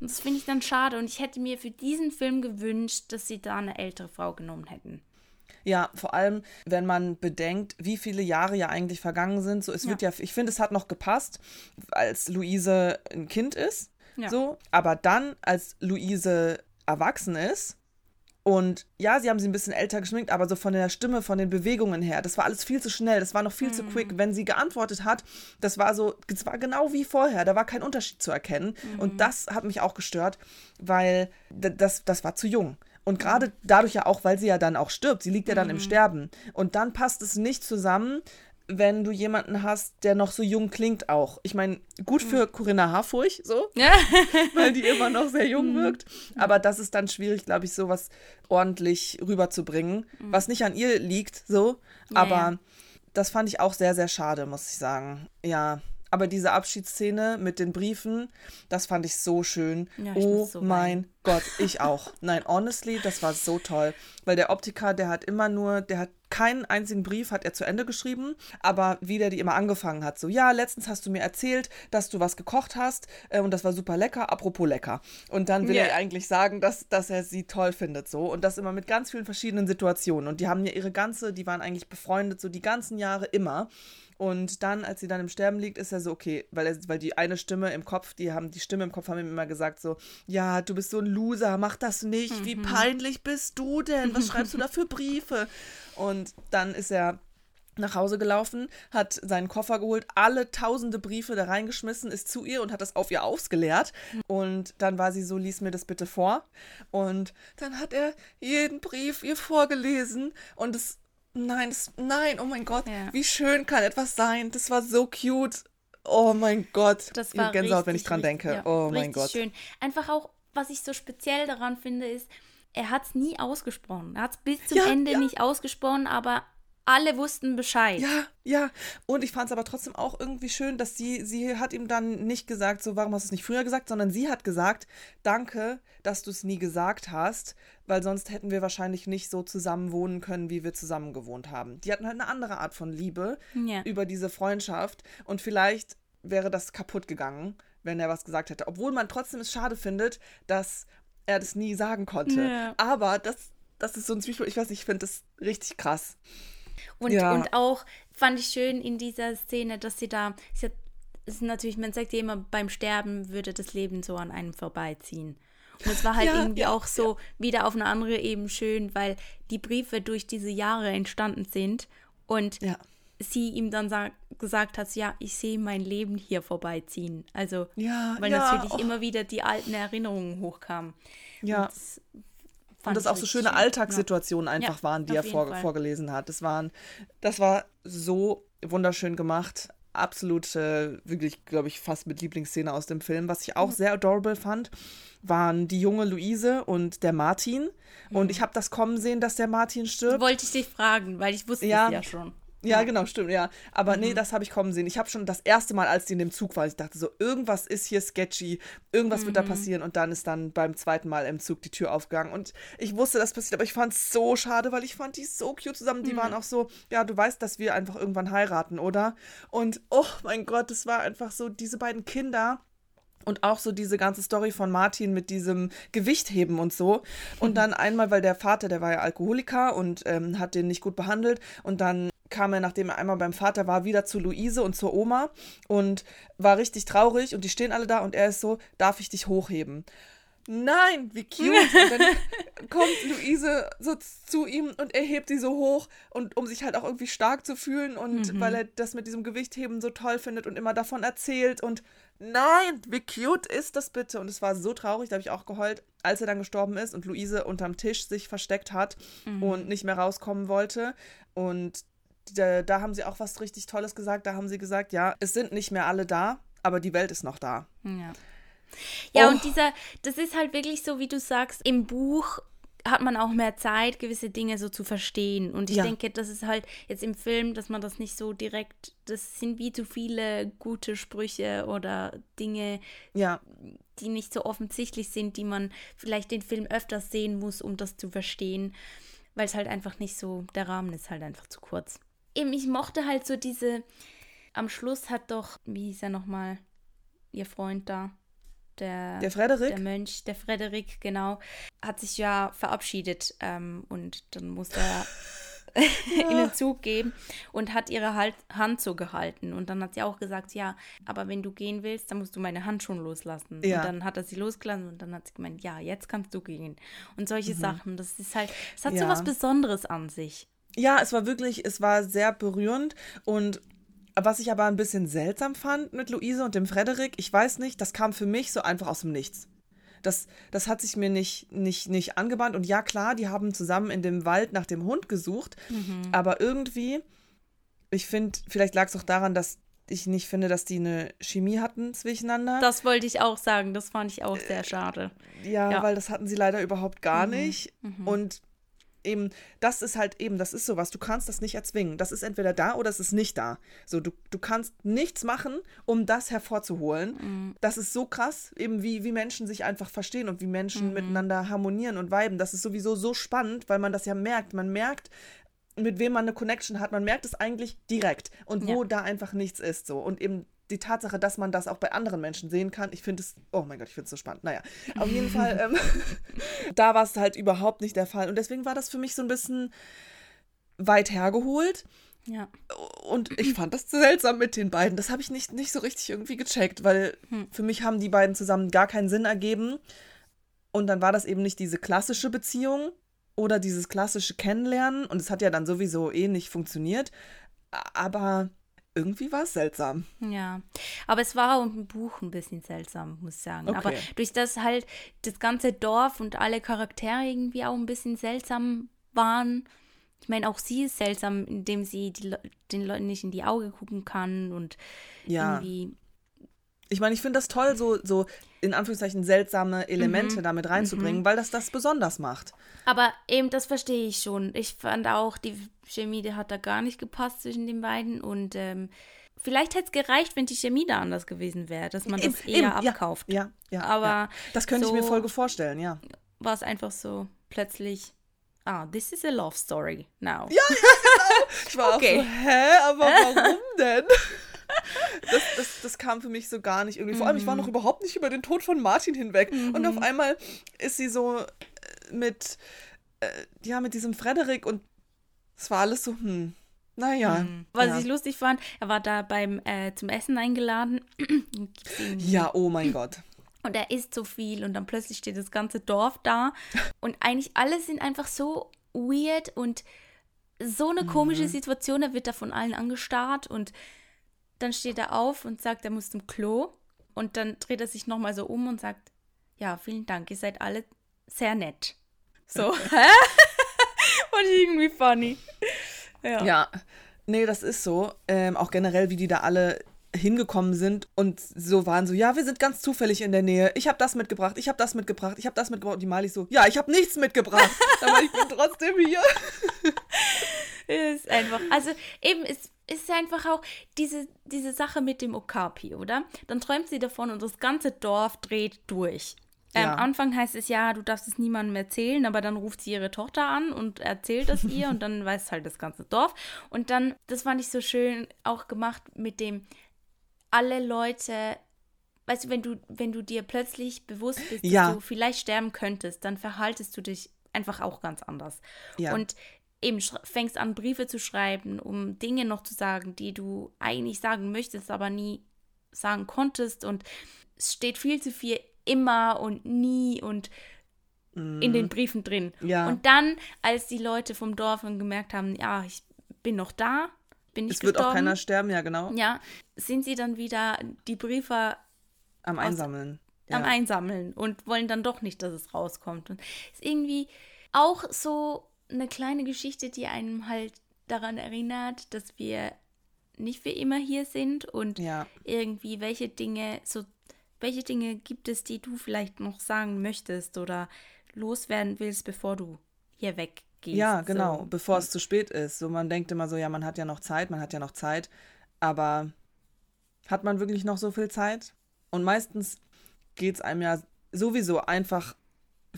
Speaker 1: Und das finde ich dann schade. Und ich hätte mir für diesen Film gewünscht, dass sie da eine ältere Frau genommen hätten.
Speaker 2: Ja, vor allem, wenn man bedenkt, wie viele Jahre ja eigentlich vergangen sind. So, es ja. wird ja, ich finde, es hat noch gepasst, als Luise ein Kind ist. Ja. So, aber dann, als Luise erwachsen ist, und ja, sie haben sie ein bisschen älter geschminkt, aber so von der Stimme, von den Bewegungen her, das war alles viel zu schnell, das war noch viel mhm. zu quick. Wenn sie geantwortet hat, das war so, es war genau wie vorher, da war kein Unterschied zu erkennen. Mhm. Und das hat mich auch gestört, weil das, das war zu jung. Und gerade dadurch ja auch, weil sie ja dann auch stirbt, sie liegt ja dann mhm. im Sterben. Und dann passt es nicht zusammen, wenn du jemanden hast, der noch so jung klingt auch. Ich meine, gut für mhm. Corinna Harfurch, so, ja. weil die immer noch sehr jung mhm. wirkt. Aber das ist dann schwierig, glaube ich, sowas ordentlich rüberzubringen, mhm. was nicht an ihr liegt, so. Aber ja. das fand ich auch sehr, sehr schade, muss ich sagen. Ja. Aber diese Abschiedsszene mit den Briefen, das fand ich so schön. Ja, ich oh so mein rein. Gott, ich auch. Nein, honestly, das war so toll. Weil der Optiker, der hat immer nur, der hat keinen einzigen Brief hat er zu Ende geschrieben, aber wie der die immer angefangen hat, so, ja, letztens hast du mir erzählt, dass du was gekocht hast äh, und das war super lecker, apropos lecker. Und dann will yeah. er eigentlich sagen, dass, dass er sie toll findet, so. Und das immer mit ganz vielen verschiedenen Situationen. Und die haben ja ihre ganze, die waren eigentlich befreundet, so die ganzen Jahre immer. Und dann, als sie dann im Sterben liegt, ist er so, okay, weil, er, weil die eine Stimme im Kopf, die haben, die Stimme im Kopf haben ihm immer gesagt, so, ja, du bist so ein Loser, mach das nicht, mhm. wie peinlich bist du denn? Was schreibst du da für Briefe? Und dann ist er nach Hause gelaufen, hat seinen Koffer geholt, alle tausende Briefe da reingeschmissen, ist zu ihr und hat das auf ihr ausgeleert. Und dann war sie so, lies mir das bitte vor. Und dann hat er jeden Brief ihr vorgelesen und es Nein, das, nein, oh mein Gott, ja. wie schön kann etwas sein? Das war so cute. Oh mein Gott. Das war ich Gänsehaut, richtig, wenn ich dran denke. Ja, oh mein Gott.
Speaker 1: schön. Einfach auch, was ich so speziell daran finde, ist, er hat es nie ausgesprochen. Er hat es bis zum ja, Ende nicht ausgesprochen, aber alle wussten Bescheid.
Speaker 2: Ja, ja. Und ich fand es aber trotzdem auch irgendwie schön, dass sie, sie hat ihm dann nicht gesagt, so, warum hast du es nicht früher gesagt, sondern sie hat gesagt, danke, dass du es nie gesagt hast, weil sonst hätten wir wahrscheinlich nicht so zusammen wohnen können, wie wir zusammen gewohnt haben. Die hatten halt eine andere Art von Liebe ja. über diese Freundschaft und vielleicht wäre das kaputt gegangen, wenn er was gesagt hätte. Obwohl man trotzdem es schade findet, dass er das nie sagen konnte. Ja. Aber das, das ist so ein Zwiespalt, ich weiß nicht, ich finde das richtig krass.
Speaker 1: Und, ja. und auch fand ich schön in dieser Szene, dass sie da, sie hat, ist natürlich, man sagt ja immer, beim Sterben würde das Leben so an einem vorbeiziehen. Und es war halt ja, irgendwie ja, auch so wieder auf eine andere Ebene schön, weil die Briefe durch diese Jahre entstanden sind und sie ihm dann gesagt hat, ja, ich sehe mein Leben hier vorbeiziehen. Also, weil natürlich oh. immer wieder die alten Erinnerungen hochkamen.
Speaker 2: Ja. Und und das auch so schöne Alltagssituationen ja. einfach ja, waren, die er vor, vorgelesen hat. Das waren, das war so wunderschön gemacht. Absolut, äh, wirklich, glaube ich, fast mit Lieblingsszene aus dem Film. Was ich auch mhm. sehr adorable fand, waren die junge Luise und der Martin. Und mhm. ich habe das kommen sehen, dass der Martin stirbt.
Speaker 1: Wollte ich dich fragen, weil ich wusste ja, es ja schon.
Speaker 2: Ja, genau, stimmt, ja. Aber mhm. nee, das habe ich kommen sehen. Ich habe schon das erste Mal, als die in dem Zug war, ich dachte so, irgendwas ist hier sketchy, irgendwas mhm. wird da mhm. passieren. Und dann ist dann beim zweiten Mal im Zug die Tür aufgegangen. Und ich wusste, das passiert, aber ich fand es so schade, weil ich fand die so cute zusammen. Die mhm. waren auch so, ja, du weißt, dass wir einfach irgendwann heiraten, oder? Und oh mein Gott, es war einfach so, diese beiden Kinder und auch so diese ganze Story von Martin mit diesem Gewichtheben und so. Und dann einmal, weil der Vater, der war ja Alkoholiker und ähm, hat den nicht gut behandelt. Und dann kam er, nachdem er einmal beim Vater war, wieder zu Luise und zur Oma und war richtig traurig und die stehen alle da und er ist so, darf ich dich hochheben? Nein, wie cute. Und dann kommt Luise so zu ihm und er hebt sie so hoch und um sich halt auch irgendwie stark zu fühlen und mhm. weil er das mit diesem Gewichtheben so toll findet und immer davon erzählt und nein, wie cute ist das bitte? Und es war so traurig, da habe ich auch geheult, als er dann gestorben ist und Luise unterm Tisch sich versteckt hat mhm. und nicht mehr rauskommen wollte und da, da haben sie auch was richtig Tolles gesagt. Da haben sie gesagt, ja, es sind nicht mehr alle da, aber die Welt ist noch da.
Speaker 1: Ja. Ja, oh. und dieser, das ist halt wirklich so, wie du sagst, im Buch hat man auch mehr Zeit, gewisse Dinge so zu verstehen. Und ich ja. denke, das ist halt jetzt im Film, dass man das nicht so direkt, das sind wie zu viele gute Sprüche oder Dinge, ja. die nicht so offensichtlich sind, die man vielleicht den Film öfters sehen muss, um das zu verstehen, weil es halt einfach nicht so, der Rahmen ist halt einfach zu kurz eben, ich mochte halt so diese. Am Schluss hat doch, wie hieß er nochmal, ihr Freund da? Der,
Speaker 2: der Frederik?
Speaker 1: Der Mönch, der Frederik, genau, hat sich ja verabschiedet ähm, und dann musste er ja. ihnen Zug geben und hat ihre halt Hand so gehalten. Und dann hat sie auch gesagt, ja, aber wenn du gehen willst, dann musst du meine Hand schon loslassen. Ja. Und dann hat er sie losgelassen und dann hat sie gemeint, ja, jetzt kannst du gehen. Und solche mhm. Sachen, das ist halt, es hat ja. so was Besonderes an sich.
Speaker 2: Ja, es war wirklich, es war sehr berührend und was ich aber ein bisschen seltsam fand mit Luise und dem Frederik, ich weiß nicht, das kam für mich so einfach aus dem Nichts. Das, das hat sich mir nicht, nicht, nicht angebahnt. Und ja, klar, die haben zusammen in dem Wald nach dem Hund gesucht. Mhm. Aber irgendwie, ich finde, vielleicht lag es auch daran, dass ich nicht finde, dass die eine Chemie hatten zwischeneinander.
Speaker 1: Das wollte ich auch sagen. Das fand ich auch sehr schade.
Speaker 2: Ja, ja. weil das hatten sie leider überhaupt gar mhm. nicht. Mhm. Und eben, das ist halt eben, das ist sowas, du kannst das nicht erzwingen. Das ist entweder da oder es ist nicht da. So, du, du kannst nichts machen, um das hervorzuholen. Mhm. Das ist so krass, eben wie, wie Menschen sich einfach verstehen und wie Menschen mhm. miteinander harmonieren und viben. Das ist sowieso so spannend, weil man das ja merkt. Man merkt, mit wem man eine Connection hat. Man merkt es eigentlich direkt und wo ja. da einfach nichts ist. So. Und eben die Tatsache, dass man das auch bei anderen Menschen sehen kann, ich finde es, oh mein Gott, ich finde es so spannend. Naja, auf jeden Fall, ähm, da war es halt überhaupt nicht der Fall. Und deswegen war das für mich so ein bisschen weit hergeholt.
Speaker 1: Ja.
Speaker 2: Und ich fand das seltsam mit den beiden. Das habe ich nicht, nicht so richtig irgendwie gecheckt, weil hm. für mich haben die beiden zusammen gar keinen Sinn ergeben. Und dann war das eben nicht diese klassische Beziehung oder dieses klassische Kennenlernen. Und es hat ja dann sowieso eh nicht funktioniert. Aber irgendwie war es seltsam.
Speaker 1: Ja, aber es war auch im Buch ein bisschen seltsam, muss ich sagen. Okay. Aber durch das halt das ganze Dorf und alle Charaktere irgendwie auch ein bisschen seltsam waren. Ich meine, auch sie ist seltsam, indem sie die, den Leuten nicht in die Augen gucken kann und ja. irgendwie
Speaker 2: ich meine, ich finde das toll, so, so in Anführungszeichen seltsame Elemente mhm. damit reinzubringen, mhm. weil das das besonders macht.
Speaker 1: Aber eben, das verstehe ich schon. Ich fand auch, die Chemie, die hat da gar nicht gepasst zwischen den beiden und ähm, vielleicht hätte es gereicht, wenn die Chemie da anders gewesen wäre, dass man das eben, eher eben, abkauft.
Speaker 2: Ja, ja, ja Aber ja. das könnte so ich mir voll vorstellen, ja.
Speaker 1: War es einfach so plötzlich ah, this is a love story now.
Speaker 2: Ja, ja genau. Ich war okay. auch so, hä, aber warum denn? Das, das, das kam für mich so gar nicht irgendwie. Vor allem, ich war noch mhm. überhaupt nicht über den Tod von Martin hinweg. Mhm. Und auf mhm. einmal ist sie so äh, mit, äh, ja, mit diesem Frederik und es war alles so, hm. Naja. Mhm.
Speaker 1: Was
Speaker 2: ja.
Speaker 1: ich lustig fand, er war da beim äh, zum Essen eingeladen.
Speaker 2: ja, oh mein Gott.
Speaker 1: Und er isst so viel und dann plötzlich steht das ganze Dorf da. Und eigentlich alle sind einfach so weird und so eine komische mhm. Situation. Er wird da von allen angestarrt und dann steht er auf und sagt, er muss zum Klo. Und dann dreht er sich nochmal so um und sagt, ja, vielen Dank, ihr seid alle sehr nett. So, hä? Ich irgendwie funny.
Speaker 2: Ja. ja, nee, das ist so. Ähm, auch generell, wie die da alle hingekommen sind und so waren so, ja, wir sind ganz zufällig in der Nähe. Ich habe das mitgebracht, ich habe das mitgebracht, ich habe das mitgebracht. Und die Mali so, ja, ich habe nichts mitgebracht, aber ich bin trotzdem hier.
Speaker 1: ist einfach, also eben, es ist einfach auch diese, diese Sache mit dem Okapi, oder? Dann träumt sie davon und das ganze Dorf dreht durch. Ähm, ja. Am Anfang heißt es ja, du darfst es niemandem erzählen, aber dann ruft sie ihre Tochter an und erzählt es ihr und dann weiß halt das ganze Dorf. Und dann, das fand ich so schön auch gemacht mit dem, alle Leute, weißt du, wenn du, wenn du dir plötzlich bewusst bist, ja. dass du vielleicht sterben könntest, dann verhaltest du dich einfach auch ganz anders. Ja. Und eben fängst an, Briefe zu schreiben, um Dinge noch zu sagen, die du eigentlich sagen möchtest, aber nie sagen konntest. Und es steht viel zu viel immer und nie und mm. in den mhm. Briefen drin. Ja. Und dann, als die Leute vom Dorf gemerkt haben, ja, ich bin noch da, bin ich Es
Speaker 2: wird auch keiner sterben, ja, genau.
Speaker 1: Ja, sind sie dann wieder die Briefe
Speaker 2: am Einsammeln.
Speaker 1: Aus, ja. Am Einsammeln und wollen dann doch nicht, dass es rauskommt. Und ist irgendwie auch so eine kleine Geschichte, die einem halt daran erinnert, dass wir nicht für immer hier sind und ja. irgendwie welche Dinge so welche Dinge gibt es, die du vielleicht noch sagen möchtest oder loswerden willst, bevor du hier weggehst?
Speaker 2: Ja, genau, so. bevor es zu spät ist. So man denkt immer so, ja, man hat ja noch Zeit, man hat ja noch Zeit, aber hat man wirklich noch so viel Zeit? Und meistens geht es einem ja sowieso einfach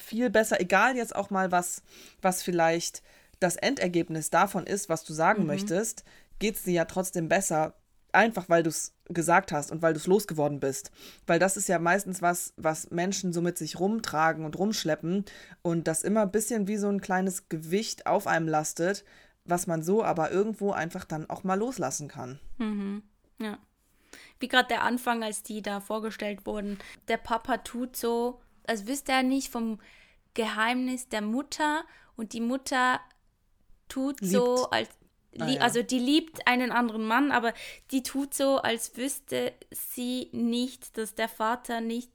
Speaker 2: viel besser, egal jetzt auch mal, was, was vielleicht das Endergebnis davon ist, was du sagen mhm. möchtest. geht es dir ja trotzdem besser, einfach weil du es gesagt hast und weil du es losgeworden bist. Weil das ist ja meistens was, was Menschen so mit sich rumtragen und rumschleppen und das immer ein bisschen wie so ein kleines Gewicht auf einem lastet, was man so aber irgendwo einfach dann auch mal loslassen kann.
Speaker 1: Mhm. Ja. Wie gerade der Anfang, als die da vorgestellt wurden. Der Papa tut so, als wüsste er nicht vom Geheimnis der Mutter und die Mutter tut Liebt. so, als Ah, ja. Also die liebt einen anderen Mann, aber die tut so, als wüsste sie nicht, dass der Vater nicht.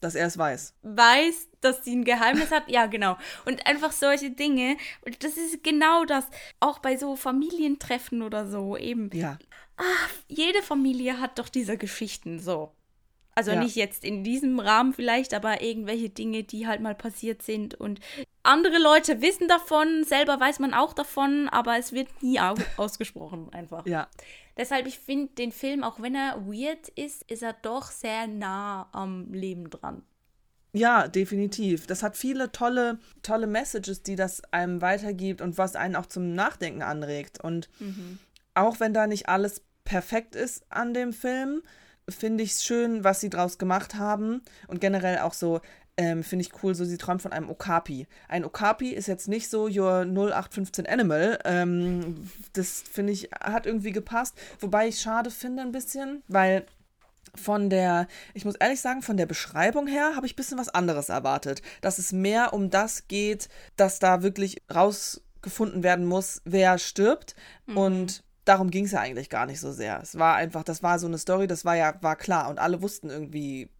Speaker 2: Dass er es weiß.
Speaker 1: Weiß, dass sie ein Geheimnis hat. Ja, genau. Und einfach solche Dinge. Und das ist genau das. Auch bei so Familientreffen oder so eben.
Speaker 2: Ja.
Speaker 1: Ach, jede Familie hat doch diese Geschichten so. Also ja. nicht jetzt in diesem Rahmen vielleicht, aber irgendwelche Dinge, die halt mal passiert sind. Und andere Leute wissen davon, selber weiß man auch davon, aber es wird nie ausgesprochen einfach.
Speaker 2: Ja.
Speaker 1: Deshalb, ich finde den Film, auch wenn er weird ist, ist er doch sehr nah am Leben dran.
Speaker 2: Ja, definitiv. Das hat viele tolle, tolle Messages, die das einem weitergibt und was einen auch zum Nachdenken anregt. Und mhm. auch wenn da nicht alles perfekt ist an dem Film, finde ich es schön, was sie draus gemacht haben. Und generell auch so, ähm, finde ich cool, so sie träumt von einem Okapi. Ein Okapi ist jetzt nicht so your 0815 Animal. Ähm, das finde ich, hat irgendwie gepasst. Wobei ich schade finde ein bisschen, weil von der, ich muss ehrlich sagen, von der Beschreibung her habe ich ein bisschen was anderes erwartet. Dass es mehr um das geht, dass da wirklich rausgefunden werden muss, wer stirbt. Mhm. Und darum ging es ja eigentlich gar nicht so sehr. Es war einfach, das war so eine Story, das war ja, war klar und alle wussten irgendwie,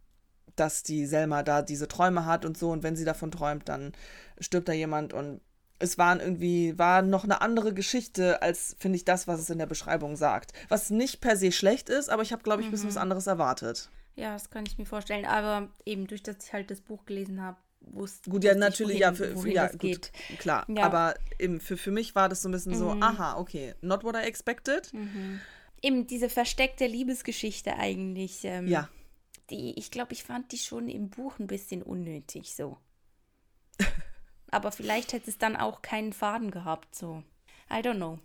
Speaker 2: dass die Selma da diese Träume hat und so und wenn sie davon träumt, dann stirbt da jemand und es waren irgendwie, war noch eine andere Geschichte als, finde ich, das, was es in der Beschreibung sagt. Was nicht per se schlecht ist, aber ich habe, glaube ich, ein bisschen was mhm. anderes erwartet.
Speaker 1: Ja, das kann ich mir vorstellen. Aber eben durch das ich halt das Buch gelesen habe, wusste
Speaker 2: Gut, ja, natürlich, wohin, ja, für, für ja, gut, geht. klar. Ja. Aber eben für, für mich war das so ein bisschen mhm. so, aha, okay, not what I expected.
Speaker 1: Mhm. Eben diese versteckte Liebesgeschichte eigentlich. Ähm,
Speaker 2: ja.
Speaker 1: Die, ich glaube, ich fand die schon im Buch ein bisschen unnötig so. Aber vielleicht hätte es dann auch keinen Faden gehabt, so. I don't know.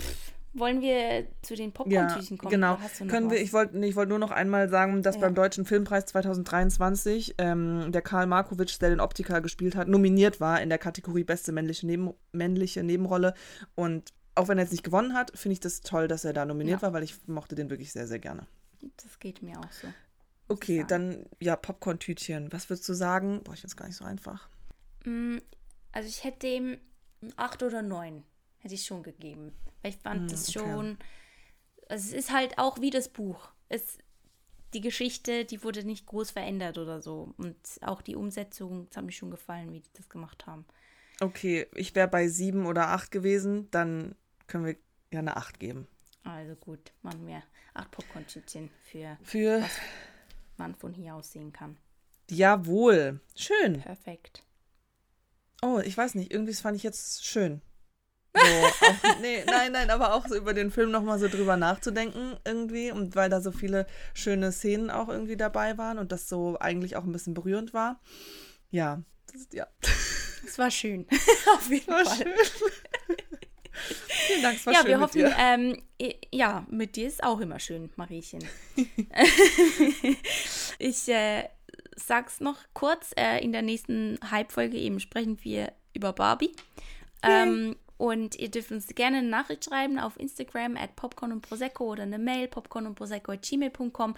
Speaker 1: Pff. Wollen wir zu den Popcorn-Tüchen
Speaker 2: kommen? Genau. Können wir, ich wollte ich wollt nur noch einmal sagen, dass ja. beim Deutschen Filmpreis 2023 ähm, der Karl Markovic, der den Optiker gespielt hat, nominiert war in der Kategorie Beste männliche, Neben männliche Nebenrolle. Und auch wenn er jetzt nicht gewonnen hat, finde ich das toll, dass er da nominiert ja. war, weil ich mochte den wirklich sehr, sehr gerne.
Speaker 1: Das geht mir auch so.
Speaker 2: Okay, dann ja, Popcorn-Tütchen. Was würdest du sagen? Boah, ich es gar nicht so einfach.
Speaker 1: Mm, also ich hätte dem acht oder neun hätte ich schon gegeben. Weil ich fand hm, das schon. Okay. Also es ist halt auch wie das Buch. Es, die Geschichte, die wurde nicht groß verändert oder so. Und auch die Umsetzung, es hat mir schon gefallen, wie die das gemacht haben.
Speaker 2: Okay, ich wäre bei sieben oder acht gewesen, dann können wir ja eine acht geben.
Speaker 1: Also gut, machen wir acht Popcorn-Tütchen für,
Speaker 2: für
Speaker 1: was man von hier aus sehen kann.
Speaker 2: Jawohl, schön.
Speaker 1: Perfekt.
Speaker 2: Oh, ich weiß nicht, irgendwie fand ich jetzt schön. So, auch, nee, nein, nein, aber auch so über den Film nochmal so drüber nachzudenken irgendwie und weil da so viele schöne Szenen auch irgendwie dabei waren und das so eigentlich auch ein bisschen berührend war. Ja, das, ja.
Speaker 1: Es war schön. Auf jeden
Speaker 2: war
Speaker 1: Fall.
Speaker 2: Schön. Vielen Dank, es war
Speaker 1: ja,
Speaker 2: schön.
Speaker 1: wir hoffen, ähm, ja, mit dir ist auch immer schön, Mariechen. ich äh, sag's noch kurz, äh, in der nächsten Hype-Folge eben sprechen wir über Barbie. Ähm, und ihr dürft uns gerne eine Nachricht schreiben auf Instagram at Popcorn und Prosecco oder eine Mail popcorn und Prosecco at gmail.com.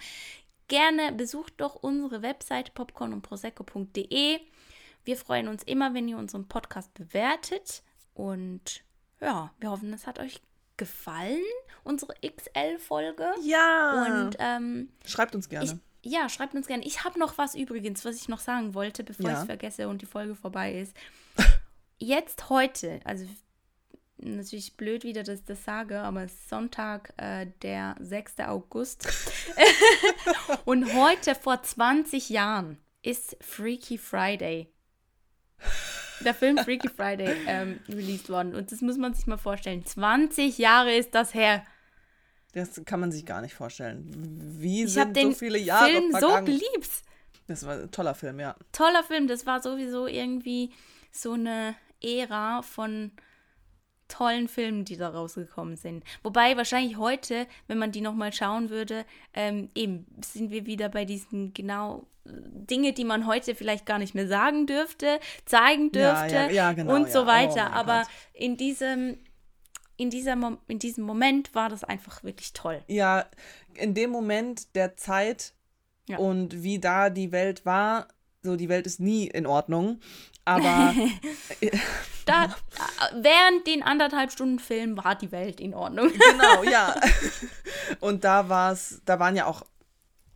Speaker 1: Gerne besucht doch unsere Website popcorn und Prosecco.de. Wir freuen uns immer, wenn ihr unseren Podcast bewertet. Und ja, wir hoffen, es hat euch gefallen, unsere XL-Folge.
Speaker 2: Ja.
Speaker 1: Und ähm,
Speaker 2: schreibt uns gerne.
Speaker 1: Ich, ja, schreibt uns gerne. Ich habe noch was übrigens, was ich noch sagen wollte, bevor ja. ich es vergesse und die Folge vorbei ist. Jetzt heute, also natürlich blöd wieder, dass ich das sage, aber es ist Sonntag, äh, der 6. August. und heute vor 20 Jahren ist Freaky Friday. Der Film Freaky Friday ähm, released worden. Und das muss man sich mal vorstellen. 20 Jahre ist das her.
Speaker 2: Das kann man sich gar nicht vorstellen. Wie ich sind so viele Jahre
Speaker 1: Film
Speaker 2: vergangen?
Speaker 1: so geliebt.
Speaker 2: Das war ein toller Film, ja.
Speaker 1: Toller Film. Das war sowieso irgendwie so eine Ära von tollen Filmen, die da rausgekommen sind. Wobei wahrscheinlich heute, wenn man die nochmal schauen würde, ähm, eben sind wir wieder bei diesen genau äh, Dinge, die man heute vielleicht gar nicht mehr sagen dürfte, zeigen dürfte
Speaker 2: ja, ja, ja, genau,
Speaker 1: und so
Speaker 2: ja.
Speaker 1: weiter.
Speaker 2: Oh
Speaker 1: Aber
Speaker 2: Gott.
Speaker 1: in diesem, in, dieser in diesem Moment war das einfach wirklich toll.
Speaker 2: Ja, in dem Moment der Zeit und wie da die Welt war, so die Welt ist nie in Ordnung, aber
Speaker 1: Da, äh, während den anderthalb Stunden Film war die Welt in Ordnung.
Speaker 2: genau, ja. Und da war's, da waren ja auch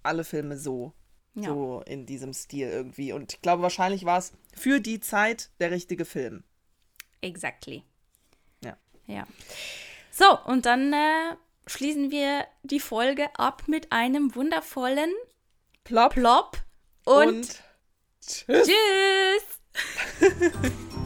Speaker 2: alle Filme so,
Speaker 1: Ja.
Speaker 2: so in diesem Stil irgendwie. Und ich glaube, wahrscheinlich war es für die Zeit der richtige Film.
Speaker 1: Exactly.
Speaker 2: Ja.
Speaker 1: Ja. So, und dann äh, schließen wir die Folge ab mit einem wundervollen
Speaker 2: Plop
Speaker 1: Plop und,
Speaker 2: und tschüss.
Speaker 1: tschüss.